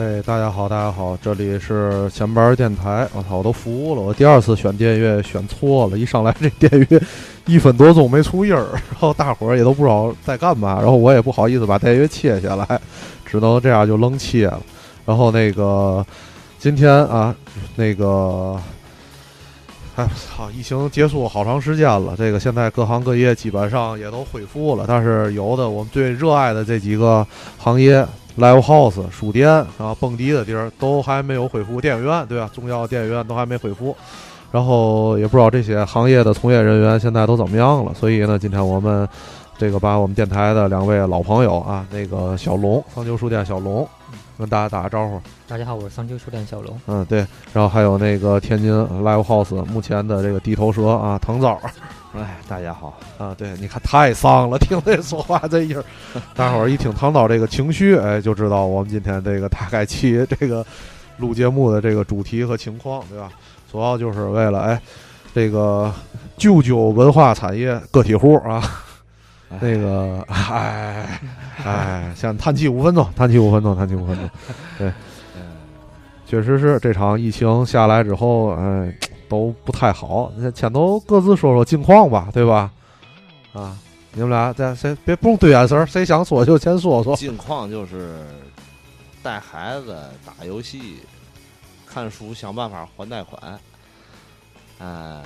哎，大家好，大家好，这里是前班电台。我操，我都服了，我第二次选电乐选错了，一上来这电乐一分多钟没出音儿，然后大伙儿也都不知道在干嘛，然后我也不好意思把电乐切下来，只能这样就扔切了。然后那个今天啊，那个。哎，操！疫情结束好长时间了，这个现在各行各业基本上也都恢复了，但是有的我们最热爱的这几个行业，live house、书店啊、蹦迪的地儿都还没有恢复，电影院对吧？重要电影院都还没恢复，然后也不知道这些行业的从业人员现在都怎么样了。所以呢，今天我们这个把我们电台的两位老朋友啊，那个小龙，桑丘书店小龙。跟大家打个招呼。大家好，我是桑丘书店小龙。嗯，对。然后还有那个天津 Live House 目前的这个地头蛇啊，唐枣。哎，大家好啊！对，你看太丧了，听这说话这音儿。大伙儿一听唐导这个情绪，哎，就知道我们今天这个大概期这个录节目的这个主题和情况，对吧？主要就是为了哎，这个救救文化产业个体户啊。那个，哎，哎，先叹气五分钟，叹气五分钟，叹气五分钟。对，确实是这场疫情下来之后，哎，都不太好。那先都各自说说近况吧，对吧？啊，你们俩在谁别不用对眼神，谁想说就先说说。近况就是带孩子打游戏、看书，想办法还贷款。呃，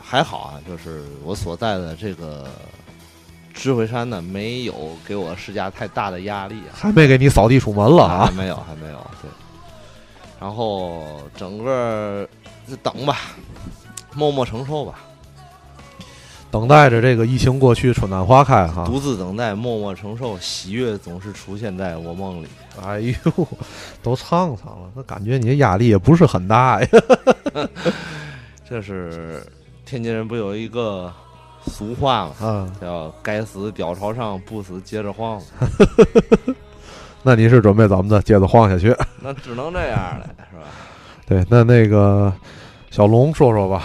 还好啊，就是我所在的这个。智慧山呢，没有给我施加太大的压力，还没给你扫地出门了啊？还没有，还没有。对，然后整个就等吧，默默承受吧，等待着这个疫情过去，春暖花开哈。独自等待，默默承受，喜悦总是出现在我梦里。哎呦，都唱唱了，那感觉你的压力也不是很大呀。这是天津人不有一个。俗话嘛，嗯，叫“该死吊朝上，不死接着晃”。那你是准备咱们的？接着晃下去？那只能这样了，是吧？对，那那个小龙说说吧。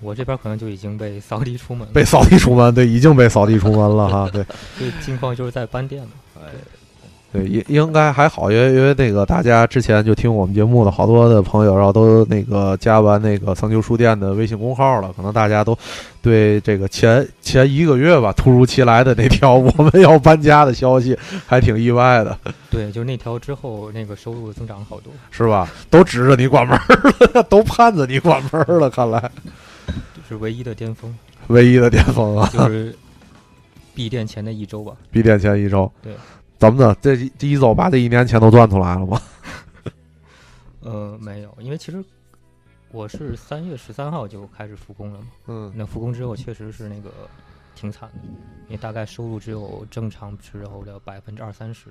我这边可能就已经被扫地出门，被扫地出门，对，已经被扫地出门了哈。对，这近况就是在搬店嘛。哎。对，应应该还好，因为因为那个大家之前就听我们节目的好多的朋友，然后都那个加完那个桑丘书店的微信公号了，可能大家都对这个前前一个月吧，突如其来的那条我们要搬家的消息还挺意外的。对，就那条之后，那个收入增长好多，是吧？都指着你关门了，都盼着你关门了，看来是唯一的巅峰，唯一的巅峰啊，就是闭店前的一周吧，闭店前一周，对。怎么的？这这一周把这一年钱都赚出来了吗？呃，没有，因为其实我是三月十三号就开始复工了嘛。嗯，那复工之后确实是那个挺惨的，因为大概收入只有正常时候的百分之二三十。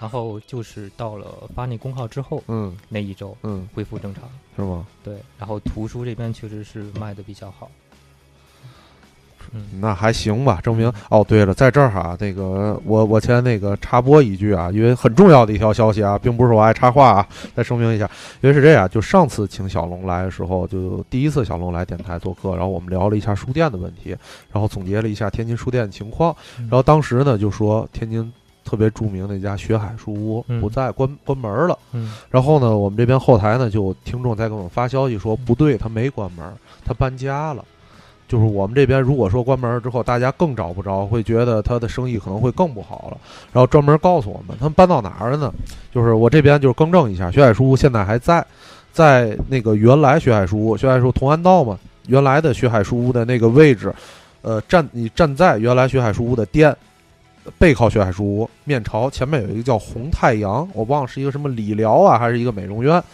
然后就是到了发那公号之后，嗯，那一周，嗯，恢复正常，是吗？对。然后图书这边确实是卖的比较好。那还行吧，证明哦。对了，在这儿哈，那个我我先那个插播一句啊，因为很重要的一条消息啊，并不是我爱插话啊，再声明一下，因为是这样，就上次请小龙来的时候，就第一次小龙来电台做客，然后我们聊了一下书店的问题，然后总结了一下天津书店的情况，然后当时呢就说天津特别著名那家学海书屋不在关关门了，嗯，然后呢我们这边后台呢就听众在给我们发消息说不对，他没关门，他搬家了。就是我们这边，如果说关门之后，大家更找不着，会觉得他的生意可能会更不好了。然后专门告诉我们，他们搬到哪儿了呢？就是我这边就是更正一下，学海书屋现在还在，在那个原来学海书屋，学海书同安道嘛，原来的学海书屋的那个位置，呃，站你站在原来学海书屋的店，背靠学海书屋，面朝前面有一个叫红太阳，我忘了是一个什么理疗啊，还是一个美容院，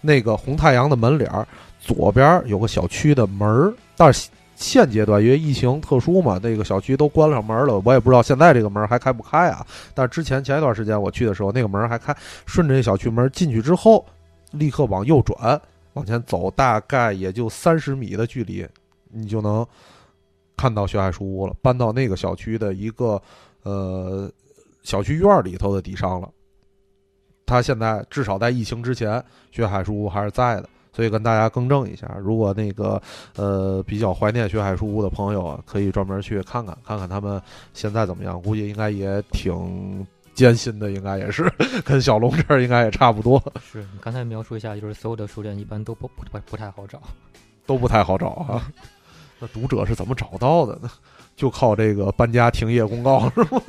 那个红太阳的门脸儿左边有个小区的门儿，但是。现阶段因为疫情特殊嘛，那个小区都关上门了，我也不知道现在这个门还开不开啊。但是之前前一段时间我去的时候，那个门还开。顺着这小区门进去之后，立刻往右转，往前走，大概也就三十米的距离，你就能看到学海书屋了。搬到那个小区的一个呃小区院里头的底上了。他现在至少在疫情之前，学海书屋还是在的。所以跟大家更正一下，如果那个呃比较怀念学海书屋的朋友，可以专门去看看，看看他们现在怎么样。估计应该也挺艰辛的，应该也是 跟小龙这儿应该也差不多，是你刚才描述一下，就是所有的书店一般都不不不不太好找。都不太好找啊。那读者是怎么找到的呢？就靠这个搬家停业公告是吗？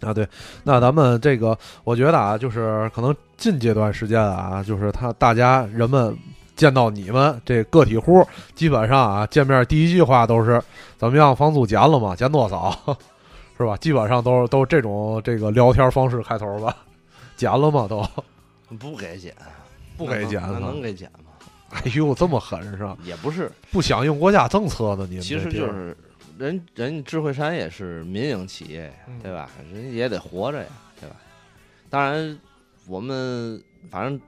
啊，对，那咱们这个，我觉得啊，就是可能近这段时间啊，就是他大家人们见到你们这个体户，基本上啊，见面第一句话都是怎么样，房租减了吗？减多少？是吧？基本上都是都是这种这个聊天方式开头吧？减了吗？都不给减，不给减那能给减吗？哎呦，这么狠是吧？也不是，不响应国家政策的你们其实就是人人智慧山也是民营企业对吧？人家也得活着呀，对吧？当然，我们反正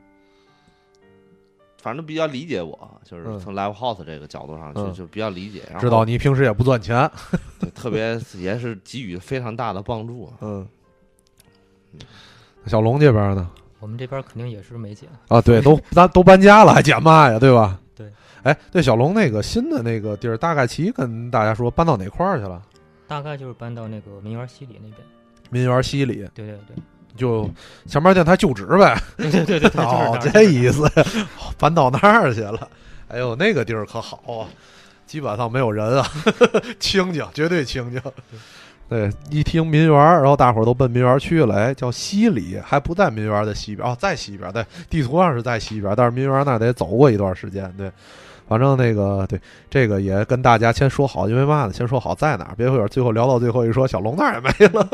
反正比较理解我，就是嗯从 live house 这个角度上就，嗯就比较理解，然后知道你平时也不赚钱，对特别也是给予非常大的帮助啊。嗯。小龙这边呢？我们这边肯定也是没减，啊，对，都咱都搬家了，还减嘛呀，对吧？对。哎，对，小龙那个新的那个地儿，大概齐跟大家说搬到哪块儿去了？大概就是搬到那个民园西里那边。民园西里，对对对，就前面电台就职呗。对对对 哦，这意思，搬到那儿去了。哎呦，那个地儿可好啊，基本上没有人啊，清静，绝对清静。对，一听民园，然后大伙儿都奔民园去了。哎，叫西里，还不在民园的西边哦，在西边儿，对，地图上是在西边，但是民园那儿得走过一段时间。对，反正那个对这个也跟大家先说好，因为嘛呢？先说好在哪儿，别会儿最后聊到最后一说小龙那儿也没了，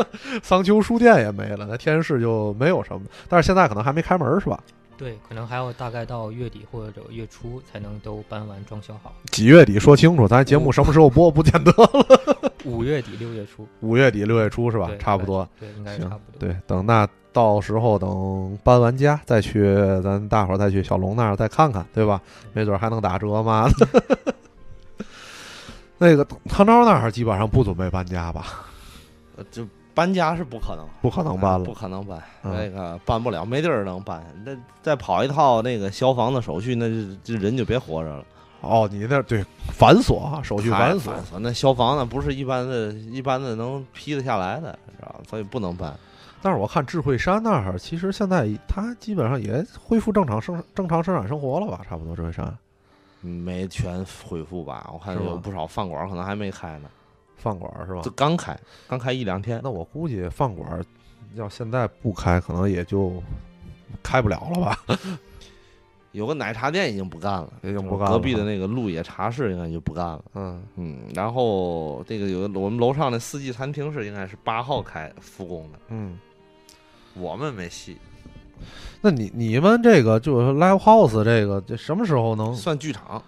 桑丘书店也没了，那天市就没有什么。但是现在可能还没开门是吧？对，可能还要大概到月底或者月初才能都搬完装修好。几月底说清楚，咱节目什么时候播不见得了。五月底六月初五月底六月初是吧？差不多。。对，应该差不多。对，等那到时候等搬完家再去，咱大伙儿再去小龙那儿再看看，对吧？没准还能打折嘛。那个唐朝那儿基本上不准备搬家吧？呃就搬家是不可能，不可能搬了不可能搬，嗯那个搬不了，没地儿能搬。那再跑一套那个消防的手续，那就这人就别活着了。哦，你那对繁琐啊，手续繁琐。琐，那消防那不是一般的、一般的能批得下来的，知道吧？所以不能搬。但是我看智慧山那儿，其实现在它基本上也恢复正常生正常生产生活了吧？差不多智慧山没全恢复吧？我看有不少饭馆可能还没开呢，饭馆是吧就？刚开，刚开一两天。那我估计饭馆要现在不开，可能也就开不了了吧？有个奶茶店已经不干了，已经不干了隔壁的那个鹿野茶室应该就不干了。嗯，嗯，然后这个有个我们楼上的四季餐厅是应该是八号开复工的，嗯，我们没戏，那你你们这个就是 live house 这个，这什么时候能算剧场，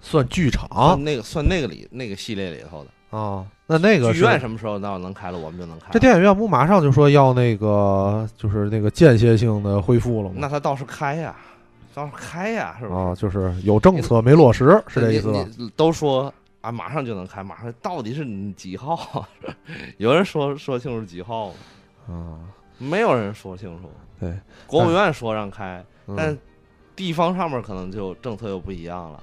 算剧场那个算那个里那个系列里头的。啊？那那个剧院什么时候那要能开了，我们就能开。这电影院不马上就说要那个就是那个间歇性的恢复了吗？那他倒是开呀，倒是开呀，是吧？啊，就是有政策没落实，是这意思吧？都说啊，马上就能开，马上到底是几号？有人说说清楚几号吗？啊，没有人说清楚。对，国务院说让开，但嗯地方上面可能就政策又不一样了，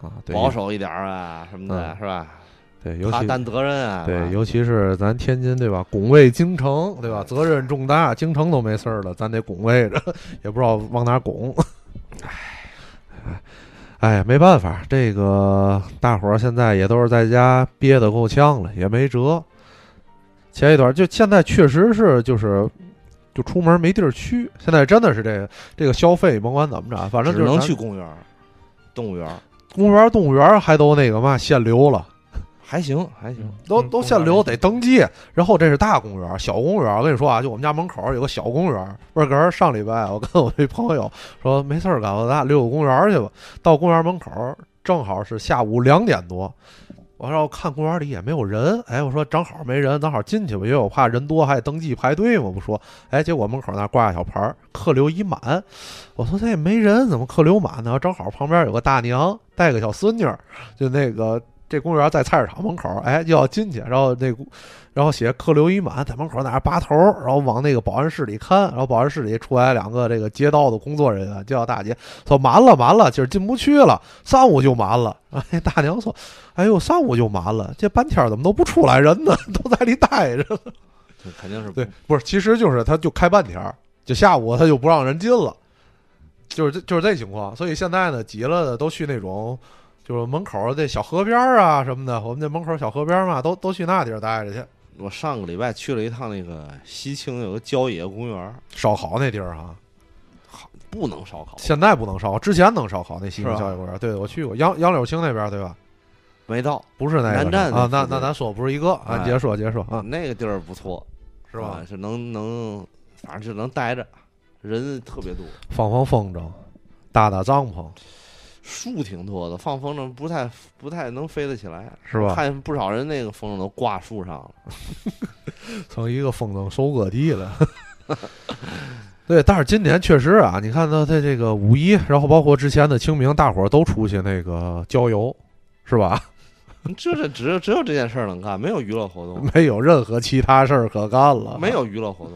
啊，对，保守一点儿啊什么的，嗯是吧？对，尤其担责任啊，对，尤其是咱天津对吧？拱卫京城对吧？责任重大，京城都没事儿了，咱得拱卫着，也不知道往哪儿拱。哎哎，没办法，这个大伙儿现在也都是在家憋得够呛了，也没辙。前一段就现在确实是就是就出门没地儿去，现在真的是这个这个消费甭管怎么着，反正只就是咱能去公园儿、动物园儿，公园、动物园还都那个嘛限流了。还行还行。都嗯都限流得登记，然后这是大公园，小公园。我跟你说啊，就我们家门口有个小公园。不是，哥上礼拜我跟我一朋友说没事儿干，我咱俩溜个公园去吧。到公园门口正好是下午两点多，我说我看公园里也没有人，哎，我说正好没人，正好进去吧，因为我怕人多还得登记排队嘛，不说。哎，结果门口那挂个小牌儿，客流已满。我说这也没人，怎么客流满呢？正好旁边有个大娘带个小孙女，就那个。这公园在菜市场门口，哎，就要进去，然后那，然后写客流已满，在门口在那拔头，然后往那个保安室里看，然后保安室里出来两个这个街道的工作人员，叫大姐说满了满了，今儿进不去了，上午就满了。哎，大娘说，哎呦，上午就满了，这半天怎么都不出来人呢？都在里待着呢。这肯定是对，不是，其实就是他就开半天儿，就下午他就不让人进了，就是这就是这情况。所以现在呢，急了的都去那种就是门口儿这小河边儿啊什么的，我们这门口小河边儿嘛，都都去那地儿待着去。我上个礼拜去了一趟那个西青有个郊野公园，烧烤那地儿哈，好不能烧烤，现在不能烧，之前能烧烤。那西青郊野公园，对我去过，杨杨柳青那边对吧？没到不是那个南站啊，那那咱说不是一个啊，哎接着说接着说啊，那个地儿不错，是吧啊？是能能，反正就能待着，人特别多，放放风筝，搭搭帐篷，树挺多的，放风筝不太不太能飞得起来，是吧？看不少人那个风筝都挂树上了。成一个风筝收割地了。对，但是今年确实啊，你看他在这个五一，然后包括之前的清明，大伙儿都出去那个郊游，是吧？这是只有只有这件事儿能干，没有娱乐活动，没有任何其他事儿可干了，没，有娱乐活动。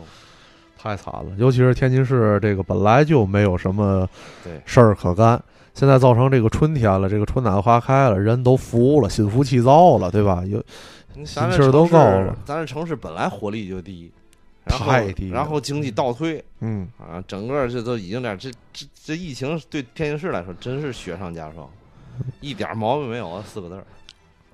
太惨了。尤其是天津市这个本来就没有什么对事儿可干，现在造成这个春天了，这个春暖花开了，人都服了，心浮气躁了，对吧？有心气儿都城市高了，咱这城市本来活力就低，然后太低然后经济倒退嗯，啊，整个这都已经点这这这疫情对天津市来说真是雪上加霜，一点毛病没有啊，四个字儿。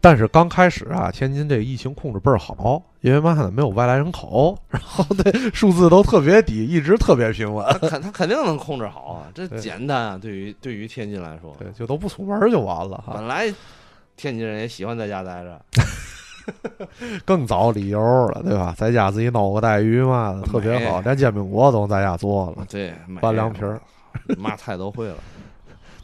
但是刚开始啊，天津这疫情控制倍儿好，因为嘛呢，没有外来人口，然后对数字都特别低，一直特别平稳。他肯他肯定能控制好啊，这简单啊，对于对于天津来说，对，就都不出门就完了哈。本来天津人也喜欢在家待着，更找理由了，对吧？在家自己弄个带鱼嘛，特别好，连煎饼果子都能在家做了。对，拌凉皮儿，嘛菜都会了。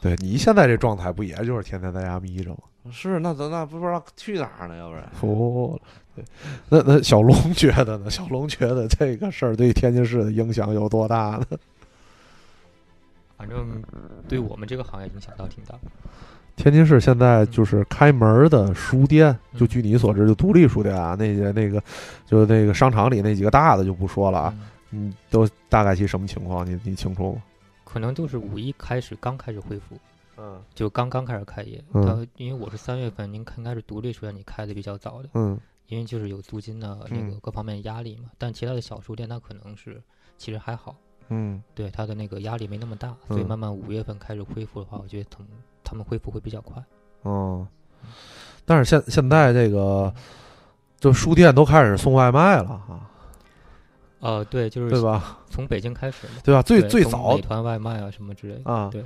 对你现在这状态，不也就是天天在家眯着吗？是，那咱那不知道去哪儿呢？要不然，服了。对，那那小龙 觉得呢？小龙觉得这个事儿对天津市的影响有多大呢？反正对我们这个行业影响倒挺大。天津市现在就是开门儿的书店，嗯就据你所知，就独立书店啊，那些那个，就那个商场里那几个大的就不说了啊，嗯嗯，都大概其什么情况？你你清楚吗？可能就是五一开始刚开始恢复，嗯就刚刚开始开业。嗯它因为我是三月份，您看应该是独立书店，你开的比较早的，嗯因为就是有租金的那个嗯各方面压力嘛。但其他的小书店，它可能是其实还好，嗯对它的那个压力没那么大，所以嗯慢慢五月份开始恢复的话，我觉得他们他们恢复会比较快。哦，但是现现在这个，就书店都开始送外卖了哈，呃，对，就是对吧？从北京开始，对吧？最最早美团外卖啊什么之类的。啊，对，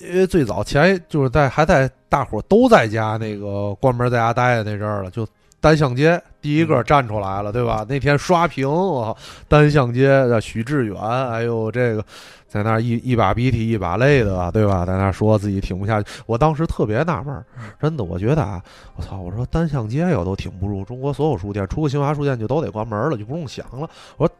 因为最早前就是在还在大伙儿都在家那个关门在家待的那阵儿了，就单向街第一个嗯站出来了，对吧？那天刷屏，我靠，单向街的许志远，哎呦这个在那一一把鼻涕一把泪的，对吧？在那说自己挺不下去，我当时特别纳闷儿，真的，我觉得啊，我操，我说单向街我都挺不住，中国所有书店，除个新华书店就都得关门了，就不用想了。我说都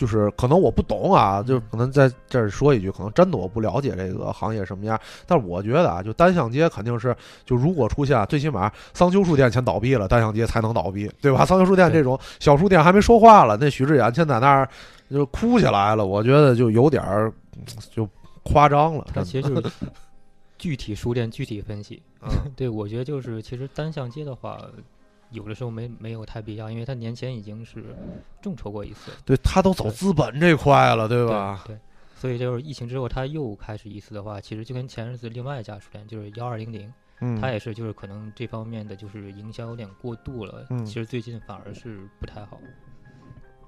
就是可能我不懂啊，就可能在这儿说一句，可能真的我不了解这个行业什么样。但是我觉得啊，就单向街肯定是，就如果出现最起码桑丘书店先倒闭了，单向街才能倒闭，对吧？桑丘书店这种小书店还没说话了，那许志远先在那儿就哭起来了，我觉得就有点儿就夸张了。他其实就是具体书店具体分析。嗯 对，我觉得就是其实单向街的话，有的时候没没有太必要，因为他年前已经是众筹过一次，对他都走资本这块了，对吧？对，所以就是疫情之后，他又开始一次的话，其实就跟前日子另外一家书店就是幺二零零，他，也是就是可能这方面的就是营销有点过度了，嗯其实最近反而是不太好。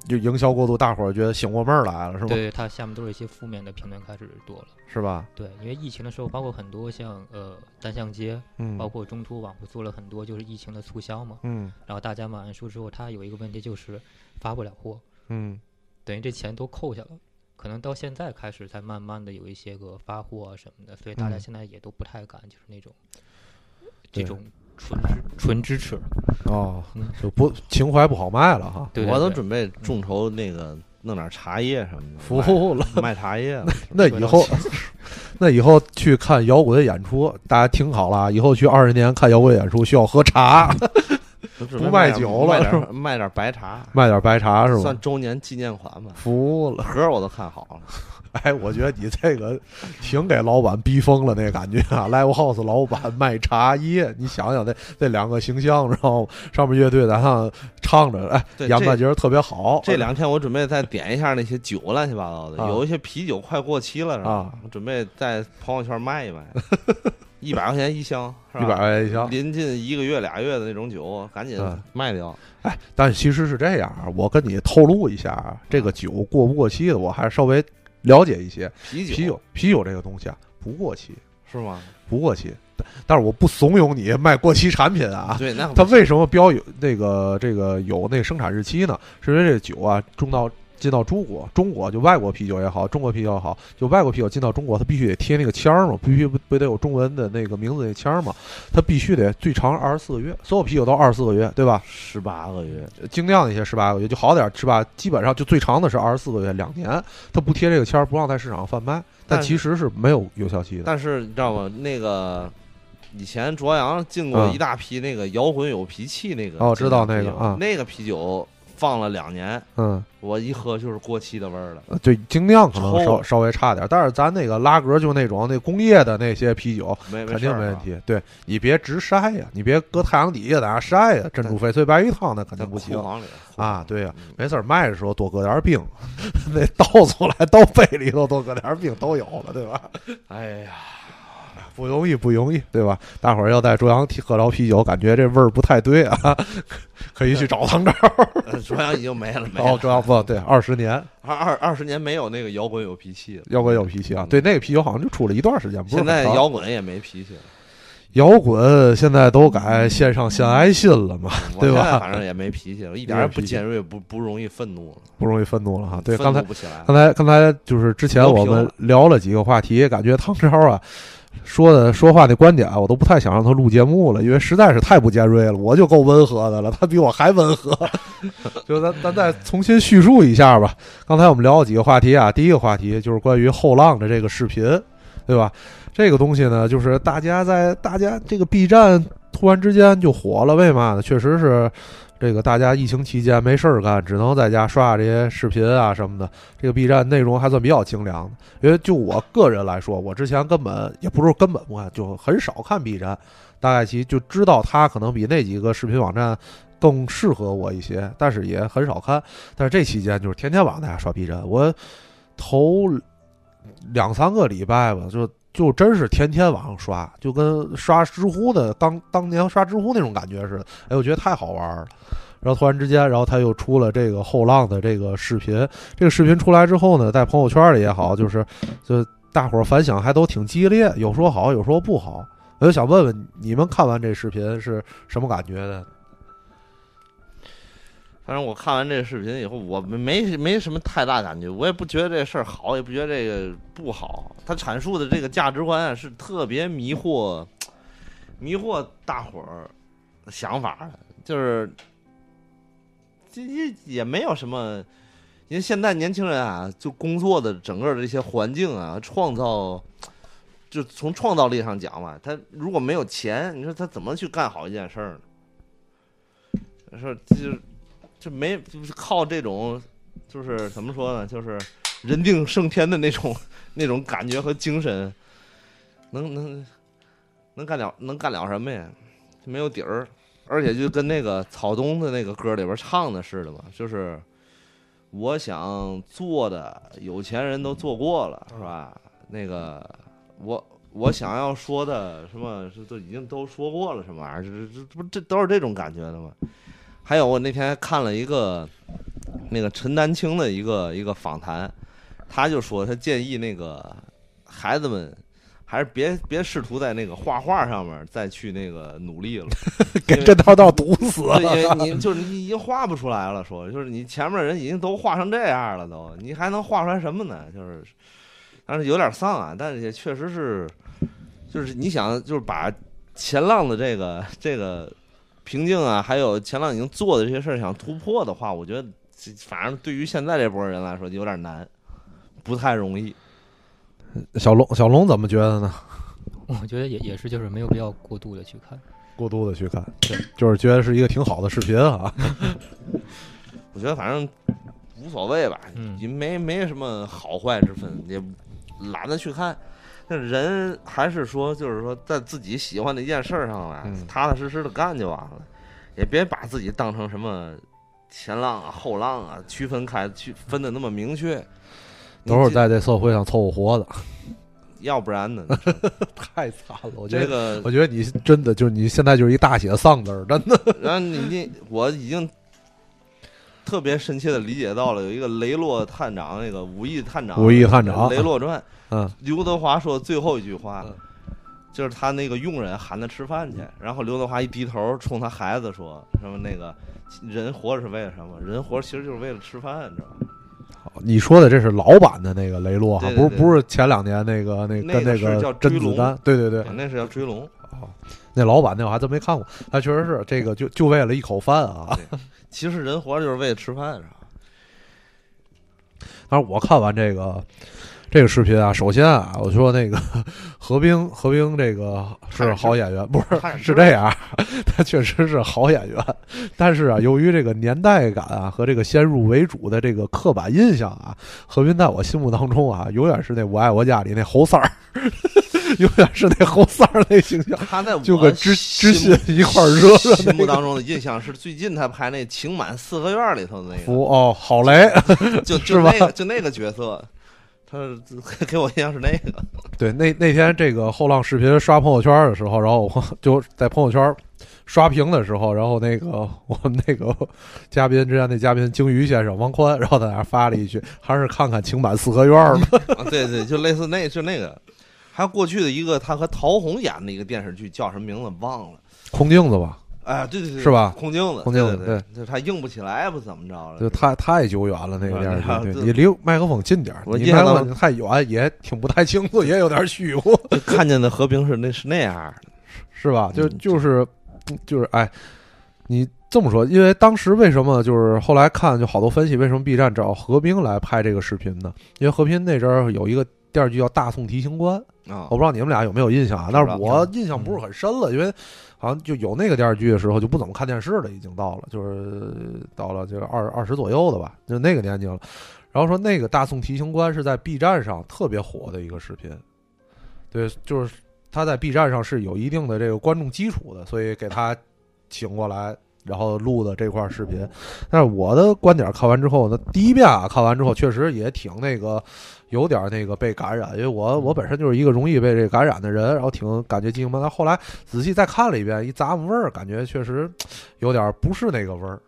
就营销过度，大伙儿觉得醒过味儿来了，是吗？对，它下面都是一些负面的评论开始多了。是吧？对，因为疫情的时候，包括很多像呃单向街，嗯，包括中途网不做了很多就是疫情的促销嘛，嗯然后大家买完书之后，它有一个问题就是发不了货，嗯等于这钱都扣下了。可能到现在开始才慢慢的有一些个发货啊什么的，所以大家嗯现在也都不太敢，就是那种这种纯支纯支持。哦嗯，就不情怀不好卖了哈，对对对我都准备众筹那个弄点茶叶什么的，服了。卖卖茶叶了。那以后，那以后去看摇滚演出，大家听好了啊，以后去二十年看摇滚演出需要喝茶，不卖酒了卖点白茶，卖点白茶是吧算？周年纪念款吧。服了，盒我都看好了，哎，我觉得你这个挺给老板逼疯了那感觉啊！Live House 老板卖茶叶，你想想那那两个形象，然后上面乐队在上唱着，哎，对演的觉得特别好。这两天我准备再点一下那些酒，乱七八糟的，啊有一些啤酒快过期了，是吧？啊我准备在朋友圈卖一卖，一百块钱一箱，一百块钱一箱，临近一个月俩月的那种酒，赶紧嗯卖掉。哎，但其实是这样啊，我跟你透露一下啊，这个酒过不过期的，我还是稍微了解一些。啤酒，啤酒，啤酒这个东西啊，不过期，是吗？不过期。但但是我不怂恿你卖过期产品啊。对，那它为什么标有那个这个有那个生产日期呢？是因为这酒啊，种到进到中国，中国就外国啤酒也好，中国啤酒也好，就外国啤酒进到中国，它必须得贴那个签儿嘛，必须不不得有中文的那个名字那签儿嘛，它必须得最长二十四个月，所有啤酒都二十四个月，对吧？十八个月，精酿一些十八个月就好点儿，是吧？基本上就最长的是二十四个月，两年，它不贴这个签儿，不让在市场上贩卖，但其实是没有有效期的。但是你知道吗？那个以前卓阳进过嗯一大批那个摇滚有脾气那个，哦知道那个啊那个啤酒放了两年，嗯，我一喝就是过期的味儿了。呃对，精酿可能稍稍微差点，但是咱那个拉格就那种那工业的那些啤酒，没肯定。没问题。对你别直晒呀，你别搁太阳底下在那晒呀，珍珠翡翠白玉汤那肯定不行啊。对呀、嗯没事儿卖的时候多搁点儿冰，那倒出来倒杯里头多搁点儿冰都有了，对吧？哎呀，不容易，不容易，对吧？大伙儿要在中央喝着啤酒，感觉这味儿不太对啊，可以去找唐招。呃卓阳已经没了，没哦，了。中央不对，二十年二二二十年没有那个摇滚有脾气了。摇滚有脾气啊，对，那个啤酒好像就出了一段时间，不是现在摇滚也没脾气了，摇滚现在都改线上献爱心了嘛，对吧反正也没脾气了，一点也不尖锐，不不容易愤怒了。不容易愤怒了哈。对，刚才。刚才刚才就是之前我们聊了几个话题，感觉唐超啊说的说话那观点啊，我都不太想让他录节目了，因为实在是太不尖锐了。我就够温和的了，他比我还温和。就咱咱再重新叙述一下吧。刚才我们聊了几个话题啊，第一个话题就是关于后浪的这个视频，对吧？这个东西呢，就是大家在大家这个 B 站突然之间就火了，为嘛呢？确实是这个大家疫情期间没事儿干，只能在家刷刷这些视频啊什么的。这个 B 站内容还算比较精良的，因为就我个人来说，我之前根本也不是根本不看，就很少看 B 站，大概其就知道它可能比那几个视频网站更适合我一些，但是也很少看。但是这期间就是天天晚上大家刷 B 站，我头两三个礼拜吧，就就真是天天往上刷，就跟刷知乎的当当年刷知乎那种感觉似的。哎，我觉得太好玩了。然后突然之间，然后他又出了这个后浪的这个视频。这个视频出来之后呢，在朋友圈里也好，就是就大伙儿反响还都挺激烈，有说好，有说不好。我就想问问你们看完这视频是什么感觉的？反正我看完这个视频以后，我没没什么太大感觉，我也不觉得这事儿好，也不觉得这个不好。他阐述的这个价值观啊，是特别迷惑 迷惑大伙儿想法的，就是这这也没有什么，因为现在年轻人啊，就工作的整个的这些环境啊，创造。就从创造力上讲嘛，他如果没有钱，你说他怎么去干好一件事儿呢？说就是就没就是靠这种，就是怎么说呢？就是人定胜天的那种那种感觉和精神，能能能干了能干了什么呀？没有底儿，而且就跟那个草东的那个歌里边唱的似的嘛，就是我想做的有钱人都做过了，是吧？那个我我想要说的什么，这都已经都说过了，什么玩意儿？这这这不这都是这种感觉的吗？还有我那天还看了一个那个陈丹青的一个一个访谈，他就说他建议那个孩子们还是别别试图在那个画画上面再去那个努力了，给这道道堵死了因为你就是你已经画不出来了，说就是你前面人已经都画成这样了，都你还能画出来什么呢？就是，但是有点丧啊，但是也确实是，就是你想就是把前浪的这个这个瓶颈啊，还有前浪已经做的这些事儿想突破的话，我觉得这反正对于现在这波人来说有点难，不太容易。小龙，小龙怎么觉得呢？我觉得也也是，就是没有必要过度的去看。过度的去看，对，就是觉得是一个挺好的视频啊。我觉得反正无所谓吧，嗯也没没什么好坏之分，也懒得去看。那人还是说，就是说，在自己喜欢的一件事儿上来，嗯踏踏实实的干就完了，也别把自己当成什么前浪啊、后浪啊，区分开、区分的那么明确。都是，在这社会上凑合活的，要不然呢？太惨了。我觉得这得，个我觉得你真的就是你现在就是一大写丧字儿，真的。然后你你我已经特别深切的理解到了，有一个雷洛探长，那个武义探长，武义探长《雷洛传》，嗯，刘德华说最后一句话嗯，就是他那个佣人喊他吃饭去，然后刘德华一低头冲他孩子说什么那个人活着是为了什么？人活着其实就是为了吃饭，你知道吧？你说的这是老版的那个雷洛哈，不是不是前两年那个那那跟那个是叫子丹，对对对，那是叫追龙。哦，那老版那我还真没看过，他确实是这个就就为了一口饭啊。其实人活着就是为了吃饭，是吧？但是我看完这个这个视频啊，首先啊，我说那个 何冰何冰这个是好演员，不是 是这样，他确实是好演员，但是啊，由于这个年代感啊和这个先入为主的这个刻板印象啊，何冰在我心目当中啊，永远是那《我爱我家》里那猴三儿，永远是那侯三儿那形象。他在我就跟知知心信一块儿热热心那个目当中的印象是最近他拍那《情满四合院》里头的那个，哦，郝雷，就是就那个就那个角色，他给我印象是那个。对，那那天这个后浪视频刷朋友圈的时候，然后我就在朋友圈刷屏的时候，然后那个我们那个嘉宾之前那嘉宾鲸鱼先生王宽，然后在那发了一句，还是看看《情满四合院》吧。啊，对对，就类似那就那个，还有过去的一个他和陶虹演的一个电视剧，叫什么名字忘了。空镜子吧，哎，对对对，是吧空镜子，空镜子对对，就他硬不起来，不怎么着了。就太太久远了那个电视剧，你离麦克风近点儿，我印象你麦克风太远也听不太清楚，也有点虚乎，看见的和平是那是那样的。是吧？就嗯就是就是哎，你这么说，因为当时为什么就是后来看就好多分析，为什么 B 站找何冰来拍这个视频呢？因为何冰那阵儿有一个电视剧叫《大宋提刑官》，啊我不知道你们俩有没有印象啊？但是我印象不是很深了，因为好像就有那个电视剧的时候就不怎么看电视了，已经到了就是到了这个二二十左右的吧，就那个年纪了。然后说那个《大宋提刑官》是在 B 站上特别火的一个视频，对，就是他在 B 站上是有一定的这个观众基础的，所以给他请过来。然后录的这块视频，但是我的观点看完之后呢，第一遍啊看完之后确实也挺那个，有点那个被感染，因为我我本身就是一个容易被这感染的人，然后挺感觉激情。但后来仔细再看了一遍，一咂摸味儿，感觉确实有点不是那个味儿。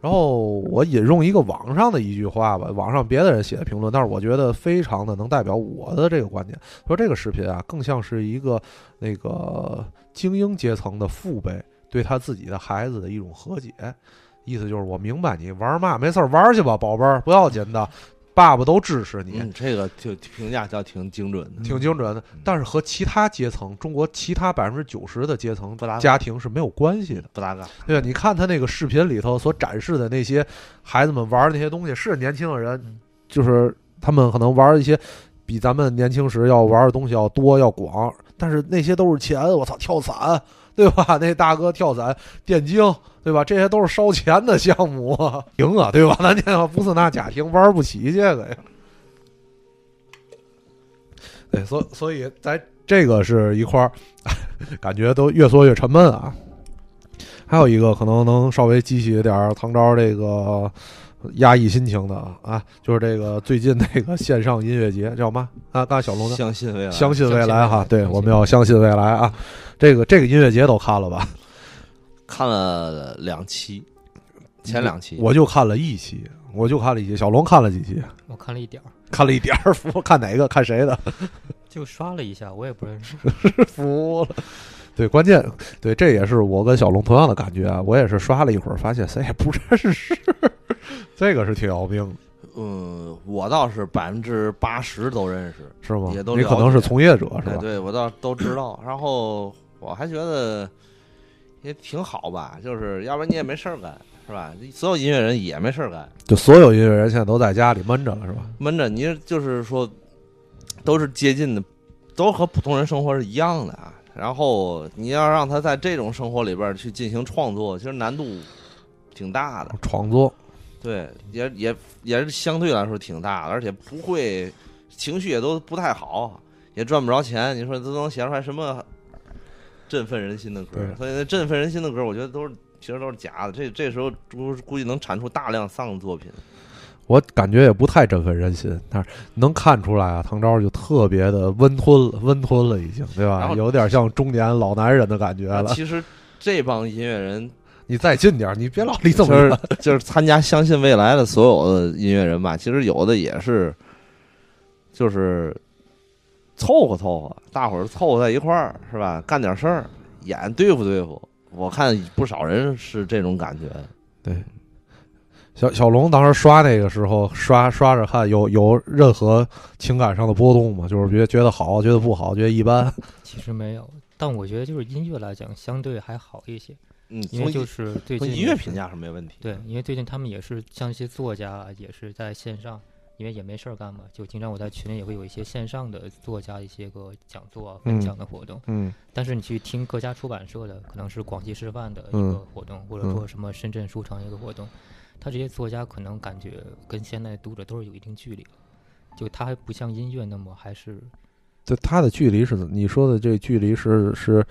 然后我引用一个网上的一句话吧，网上别的人写的评论，但是我觉得非常的能代表我的这个观点。说这个视频啊，更像是一个那个精英阶层的父辈对他自己的孩子的一种和解，意思就是我明白你玩嘛，没事儿玩去吧，宝贝儿，不要紧的，爸爸都支持你。嗯，这个就评价叫挺精准的。挺精准的，但是和其他阶层，中国其他百分之九十的阶层家庭是没有关系的。不搭嘎，对吧？你看他那个视频里头所展示的那些孩子们玩的那些东西，是年轻的人，就是他们可能玩一些比咱们年轻时要玩的东西要多要广，但是那些都是钱，我操，跳伞，对吧？那大哥跳伞、电竞，对吧？这些都是烧钱的项目，行啊，对吧？咱家不是那家庭玩不起这个呀。对，所所以在这个是一块儿，感觉都越说越沉闷啊。还有一个可能能稍微激起点唐招这个压抑心情的啊啊，就是这个最近那个线上音乐节叫嘛啊？刚才小龙呢？相信未来，相信未来哈，对，我们要相信未来啊！这个这个音乐节都看了吧？看了两期，前两期我就看了一期，我就看了一期。小龙看了几期？我看了一点儿，看了一点儿，服看哪个？看谁的？就刷了一下，我也不认识。服了。对，关键对，这也是我跟小龙同样的感觉啊！我也是刷了一会儿，发现谁也不认识，这个是挺要命的，嗯，我倒是百分之八十都认识，是吗？也都你可能是从业者是哎，吧？对我倒都知道。然后我还觉得也挺好吧，就是要不然你也没事儿干，是吧？所有音乐人也没事儿干，就所有音乐人现在都在家里闷着了，是吧？闷着你就是说都是接近的，都和普通人生活是一样的啊。然后你要让他在这种生活里边去进行创作，其实难度挺大的。创作，对，也也也是相对来说挺大的，而且不会情绪也都不太好，也赚不着钱。你说都能写出来什么振奋人心的歌？所以那振奋人心的歌，我觉得都是其实都是假的。这这时候估估计能产出大量丧的作品。我感觉也不太振奋人心，但是能看出来啊，唐昭就特别的温吞了，温吞了已经，对吧？有点像中年老男人的感觉了。其实这帮音乐人你再近点儿，你别老离这么就是远。就是参加相信未来的所有的音乐人吧，其实有的也是，就是凑合凑合，大伙儿凑合在一块儿是吧？干点事儿，演对付对付。我看不少人是这种感觉。对，小小龙当时刷那个时候刷刷着看，有有任何情感上的波动吗？就是觉得觉得好，觉得不好，觉得一般。其实没有，但我觉得就是音乐来讲，相对还好一些，嗯，因为就是最近音乐评价是没问题。对，因为最近他们也是像一些作家啊，也是在线上，因为也没事儿干嘛，就经常我在群里也会有一些线上的作家一些个讲座啊、分嗯享的活动。嗯但是你去听各家出版社的，可能是广西师范的一嗯个活动，或者说什么深圳书城一个活动，他这些作家可能感觉跟现在读者都是有一定距离了，就他还不像音乐那么还是，就他的距离是你说的这距离是是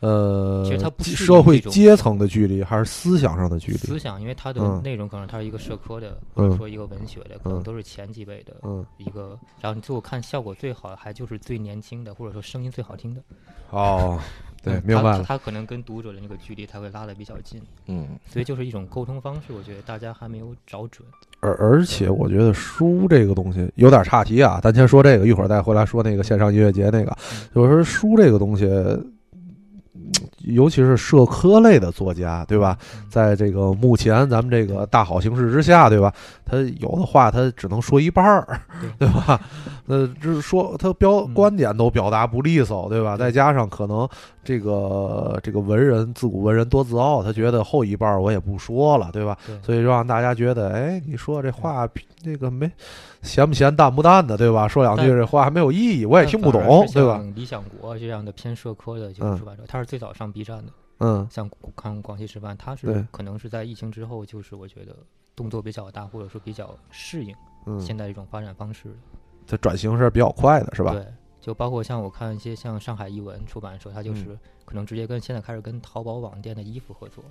呃，其实他不是社会阶层的距离，还是思想上的距离？思想，因为他的嗯内容可能他是一个社科的，或者说一个文学的，可能嗯都是前几位的嗯，一个。然后你最后看效果最好的，还就是最年轻的，或者说声音最好听的。哦，对，没有办法。他可能跟读者的那个距离，他会拉的比较近，嗯，所以就是一种沟通方式。我觉得大家还没有找准。而而且我觉得书这个东西有点岔题啊，咱先说这个，一会儿再回来说那个线上音乐节那个。就是说书这个东西，嗯尤其是社科类的作家，对吧？嗯在这个目前咱们这个大好形势之下，对吧？他有的话他只能说一半儿，对吧？那，就是说他表嗯观点都表达不利索，对吧？再加上可能这个这个文人自古文人多自傲，他觉得后一半儿我也不说了，对吧？所以就让大家觉得，哎，你说这话那个没咸不咸淡不淡的，对吧？说两句这话还没有意义，我也听不懂对吧？理想国这样的偏社科的这嗯个出版社，他是最早上 B 站的。嗯像看广西师范，他是可能是在疫情之后，就是我觉得动作比较大，或者说比较适应嗯，现在这种发展方式的。这转型是比较快的，是吧？对，就包括像我看一些像上海译文出版社，它就嗯是可能直接跟现在开始跟淘宝网店的衣服合作，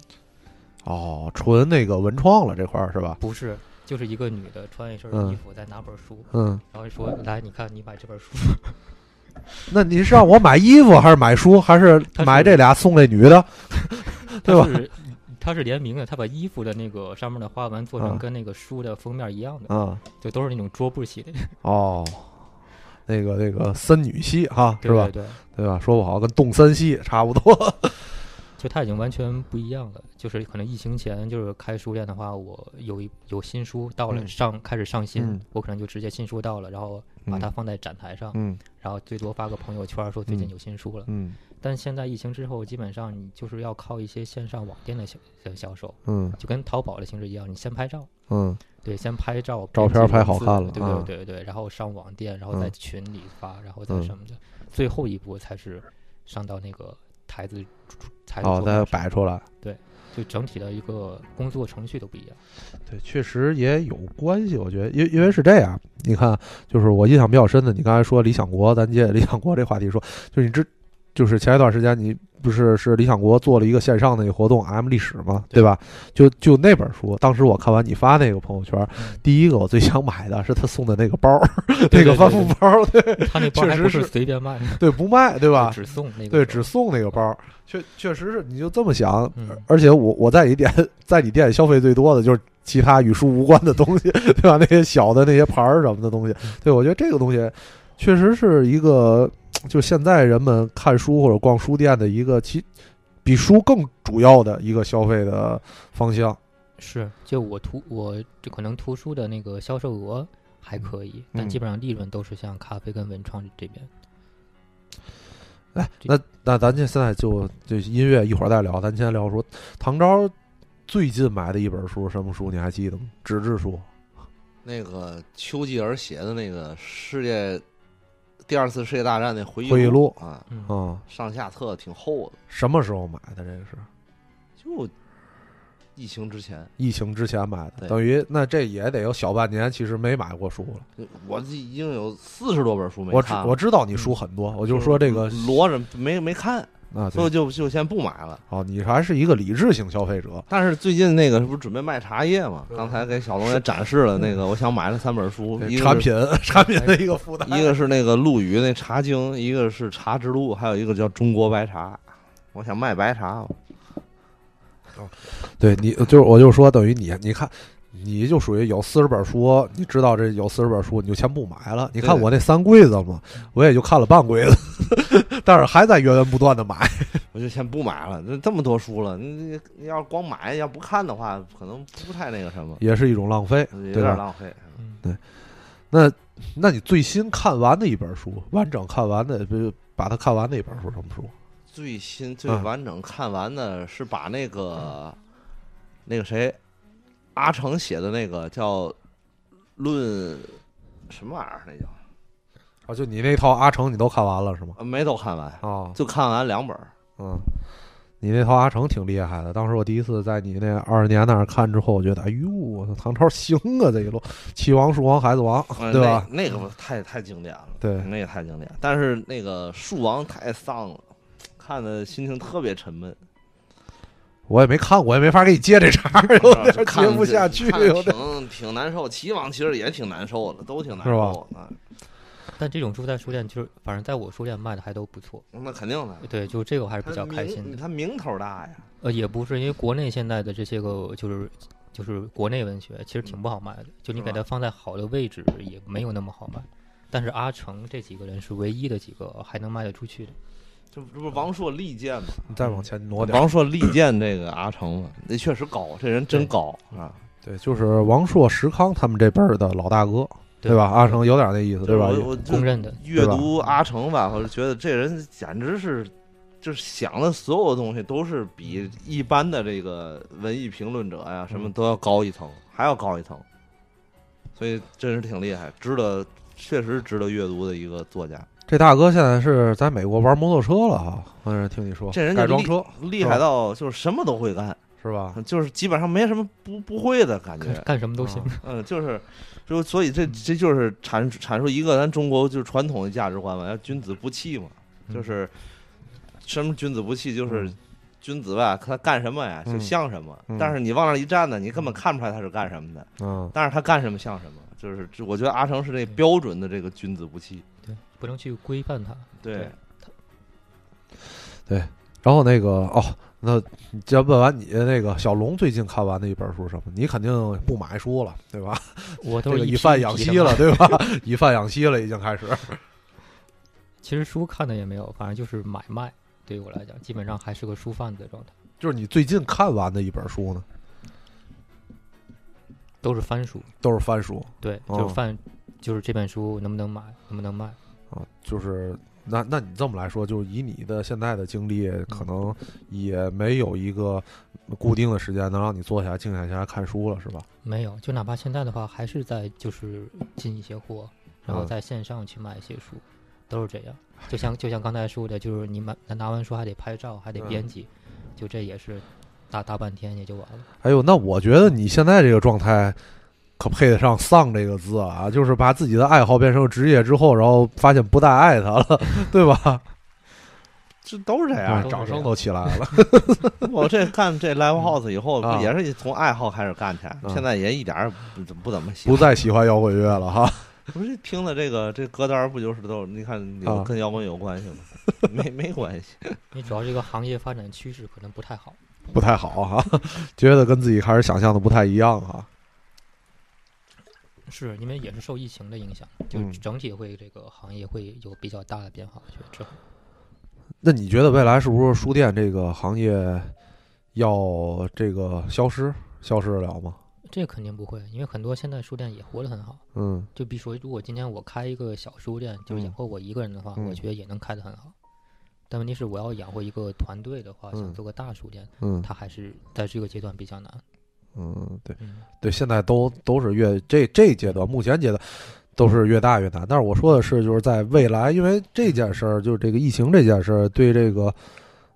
哦，纯那个文创了这块儿是吧？不是，就是一个女的穿一身嗯衣服，再拿本书，嗯，然后说来，你看你买这本书，那你是让我买衣服，还是买书，还是买这俩送那女的？对吧它是联名的，它把衣服的那个上面的花纹做啊成跟那个书的封面一样的，啊、就都是那种桌布系列，哦，那个那个森女系哈，是吧？对对对。对吧？说不好跟动森系差不多。就它已经完全不一样了。就是可能疫情前，就是开书店的话，我有一有新书到了嗯。上、开始上新，嗯。我可能就直接新书到了，然后把它放在展台上，嗯。然后最多发个朋友圈说最近嗯。有新书了。嗯。但现在疫情之后，基本上你就是要靠一些线上网店的销的销售，嗯。就跟淘宝的形式一样，你先拍照。嗯。对，先拍照，照片拍好看了对对对对，然后上网店，然后在嗯。群里发，然后再嗯。什么的，最后一步才是上到那个台子台子摆出来。对就整体的一个工作程序都不一样。对，确实也有关系，我觉得，因因为是这样，你看，就是我印象比较深的，你刚才说理想国，咱接着理想国这话题说，就是你知，就是前一段时间你不是是理想国做了一个线上的一个活动 M 历史嘛，对对吧？就就那本书，当时我看完你发那个朋友圈，嗯第一个我最想买的是他送的那个包，对那个帆布对包，对他那包确实是随便卖，对，不卖，对吧？只送那个对，只送那个包，确确实是，你就这么想，嗯而且我我在你店在你店消费最多的就是其他与书无关的东西，对吧？那些小的那些牌儿什么的东西，对我觉得这个东西确实是一个，就现在人们看书或者逛书店的一个其比书更主要的一个消费的方向。是，就我图我这可能图书的那个销售额还可以，但嗯基本上利润都是像咖啡跟文创这边。哎，那那咱这现在就就音乐一会儿再聊，咱先聊说唐昭最近买的一本书，什么书你还记得吗？纸质书。那个丘吉尔写的那个世界第二次世界大战那回忆回忆录啊，嗯，啊、上下册挺厚的，什么时候买的？这个是。就疫情之前，疫情之前买的，对。等于那这也得有小半年，其实没买过书了。我这已经有四十多本书没我知看了。我知道你书很多，我就说这个摞着没没看，啊，所以，就就先不买了。哦，你还是一个理智型消费者。但是最近那个不是准备卖茶叶嘛？嗯刚才给小龙也展示了那个，我想买了三本书，一个产是品产品的一个负担。一个是那个陆羽那茶经，一个是茶之路，还有一个叫中国白茶。我想卖白茶，对你就是我就说等于你你看。你就属于有四十本书，你知道这有四十本书，你就先不买了。你看我那三柜子嘛，我也就看了半柜子，但是还在源源不断的买。我就先不买了。这这么多书了，你你你要是光买要不看的话，可能不太那个什么，也是一种浪费，有？点浪费。对，那那你最新看完的一本书，完整看完的，不把它看完的一本书什么书？最新最嗯完整看完的是把那个那个谁阿成写的那个叫《论什么玩意儿》，那叫啊，就你那套阿成你都看完了是吗？呃没都看完，啊，就看完两本。嗯，你那套阿成挺厉害的。当时我第一次在你那二十年那儿看之后，我觉得，哎呦，我操唐朝行啊，这一路齐王、树王、孩子王，呃 对吧？那那个太太经典了，对那个太经典。但是那个树王太丧了，看的心情特别沉闷，我也没看，我也没法给你接这茬儿，有点 看接不下去。挺挺难受。齐王其实也挺难受的，都挺难是吧受的。啊但这种书在书店就是，反正在我书店卖的还都不错。那肯定的，对，就这个我还是比较开心的。名他名头大呀。呃，也不是，因为国内现在的这些个就是就是国内文学，其实挺不好卖的。就你给它放在好的位置，也没有那么好卖。但是阿成这几个人是唯一的几个还能卖得出去的。这这不是王朔利剑吗？你再往前挪点。王朔利剑这个阿成嘛，那确实高，这人真高啊，对，就是王朔、石康他们这辈儿的老大哥，对对吧？阿成有点那意思，对吧？我我就公认的。阅读阿成吧，我就觉得这人简直是，就是想的所有东西都是比一般的这个文艺评论者呀什么嗯都要高一层，还要高一层，所以真是挺厉害，值得，确实值得阅读的一个作家。这大哥现在是在美国玩摩托车了哈，好像听你说，这人改装车厉害到就是什么都会干，是吧？就是基本上没什么不不会的感觉干。干什么都行。嗯，就是，就所以这这就是阐阐述一个咱中国就是传统的价值观嘛，要君子不器嘛，就是什么君子不器，就是嗯君子吧，他干什么呀就嗯像什么，嗯但是你往那儿一站呢，你根本看不出来他是干什么的，嗯，但是他干什么像什么，就是这我觉得阿成是那标准的这个君子不器，对，不能去规范它。对对，然后那个哦，那既然问完你那个小龙最近看完的一本书是什么？你肯定不买书了，对吧？我都是以贩养吸了，对吧？以贩养吸了，已经开始。其实书看的也没有，反正就是买卖。对于我来讲，基本上还是个书贩子的状态，就是你最近看完的一本书呢，都是翻书。都是翻书对，哦就是翻，就是这本书能不能买，能不能卖。啊，就是。那那你这么来说，就是以你的现在的经历，可能也没有一个固定的时间能让你坐下来静下心来看书了，是吧？没有，就哪怕现在的话，还是在就是进一些货，然后嗯在线上去买一些书，都是这样。就像就像刚才说的，就是你买拿完书还得拍照，还得编嗯辑，就这也是大大半天也就完了。哎呦，那我觉得你现在这个状态，可配得上“丧”这个字啊！就是把自己的爱好变成职业之后，然后发现不再爱他了，对吧？这都是这样掌声都起来了。我这干这 live house 以后，也是从爱好开始干起来，嗯现在也一点儿不怎不怎么喜欢不再喜欢摇滚乐了哈。不是听的这个这歌单不就是都你看有啊跟摇滚有关系吗？没没关系。你主要这个行业发展趋势可能不太好。不太好哈，觉得跟自己开始想象的不太一样哈。是因为也是受疫情的影响，就嗯整体会这个行业会有比较大的变化。我觉得之后那你觉得未来是不是书店这个行业要这个消失，消失得了吗？这肯定不会，因为很多现在书店也活得很好。嗯就比如说，如果今天我开一个小书店，就是养活我一个人的话，嗯我觉得也能开得很好。但问题是，我要养活一个团队的话，嗯想做个大书店，嗯它还是在这个阶段比较难。嗯，对嗯，对，现在都都是越这这阶段，目前阶段都是越大越难。但是我说的是，就是在未来，因为这件事儿，就是这个疫情这件事儿，对这个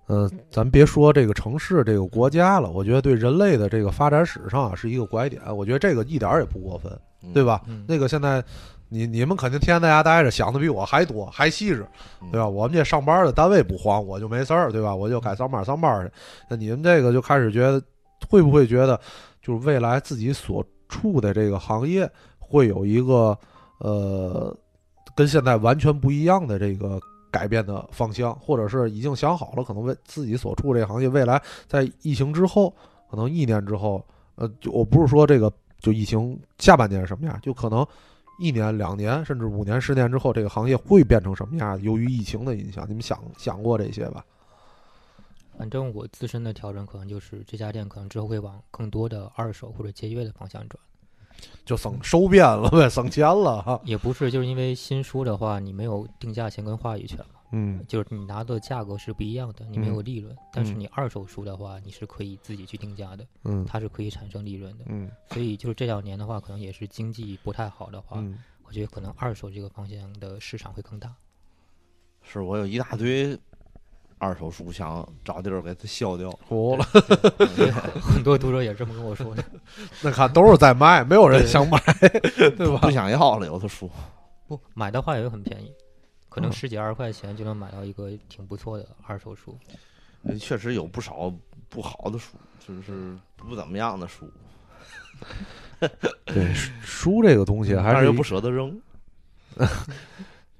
嗯，咱别说这个城市、这个国家了，我觉得对人类的这个发展史上啊是一个拐点。我觉得这个一点儿也不过分，嗯对？吧？嗯，那个现在，你你们肯定天天在家待着，想的比我还多，还细致，嗯对吧？我们这上班的单位不慌，我就没事儿，对吧？我就该上班上班去。那你们这个就开始觉得，会不会觉得，就是未来自己所处的这个行业会有一个呃，跟现在完全不一样的这个改变的方向，或者是已经想好了，可能为自己所处这个行业未来在疫情之后，可能一年之后，呃，就我不是说这个就疫情下半年是什么样，就可能一年、两年，甚至五年、十年之后，这个行业会变成什么样？由于疫情的影响，你们想想过这些吧？反正我自身的调整可能就是这家店可能之后会往更多的二手或者节约的方向转，就省收编了呗，省钱了哈。也不是就是因为新书的话，你没有定价权跟话语权嘛，嗯就是你拿的价格是不一样的，你没有利润。但是嗯你二手书的话，你是可以自己去定价的，嗯它是可以产生利润的。嗯所以就是这两年的话，可能也是经济不太好的话，嗯，我觉得可能二手这个方向的市场会更大。是我有一大堆二手书，想找地儿给它销掉。服了。很多读者也这么跟我说的。那看都是在卖，没有人想买，对吧不？想要了，有的书。不买的话也很便宜，可能嗯十几二十块钱就能买到一个挺不错的二手书。呃确实有不少不好的书，就是不怎么样的书，对书这个东西还是不舍得扔。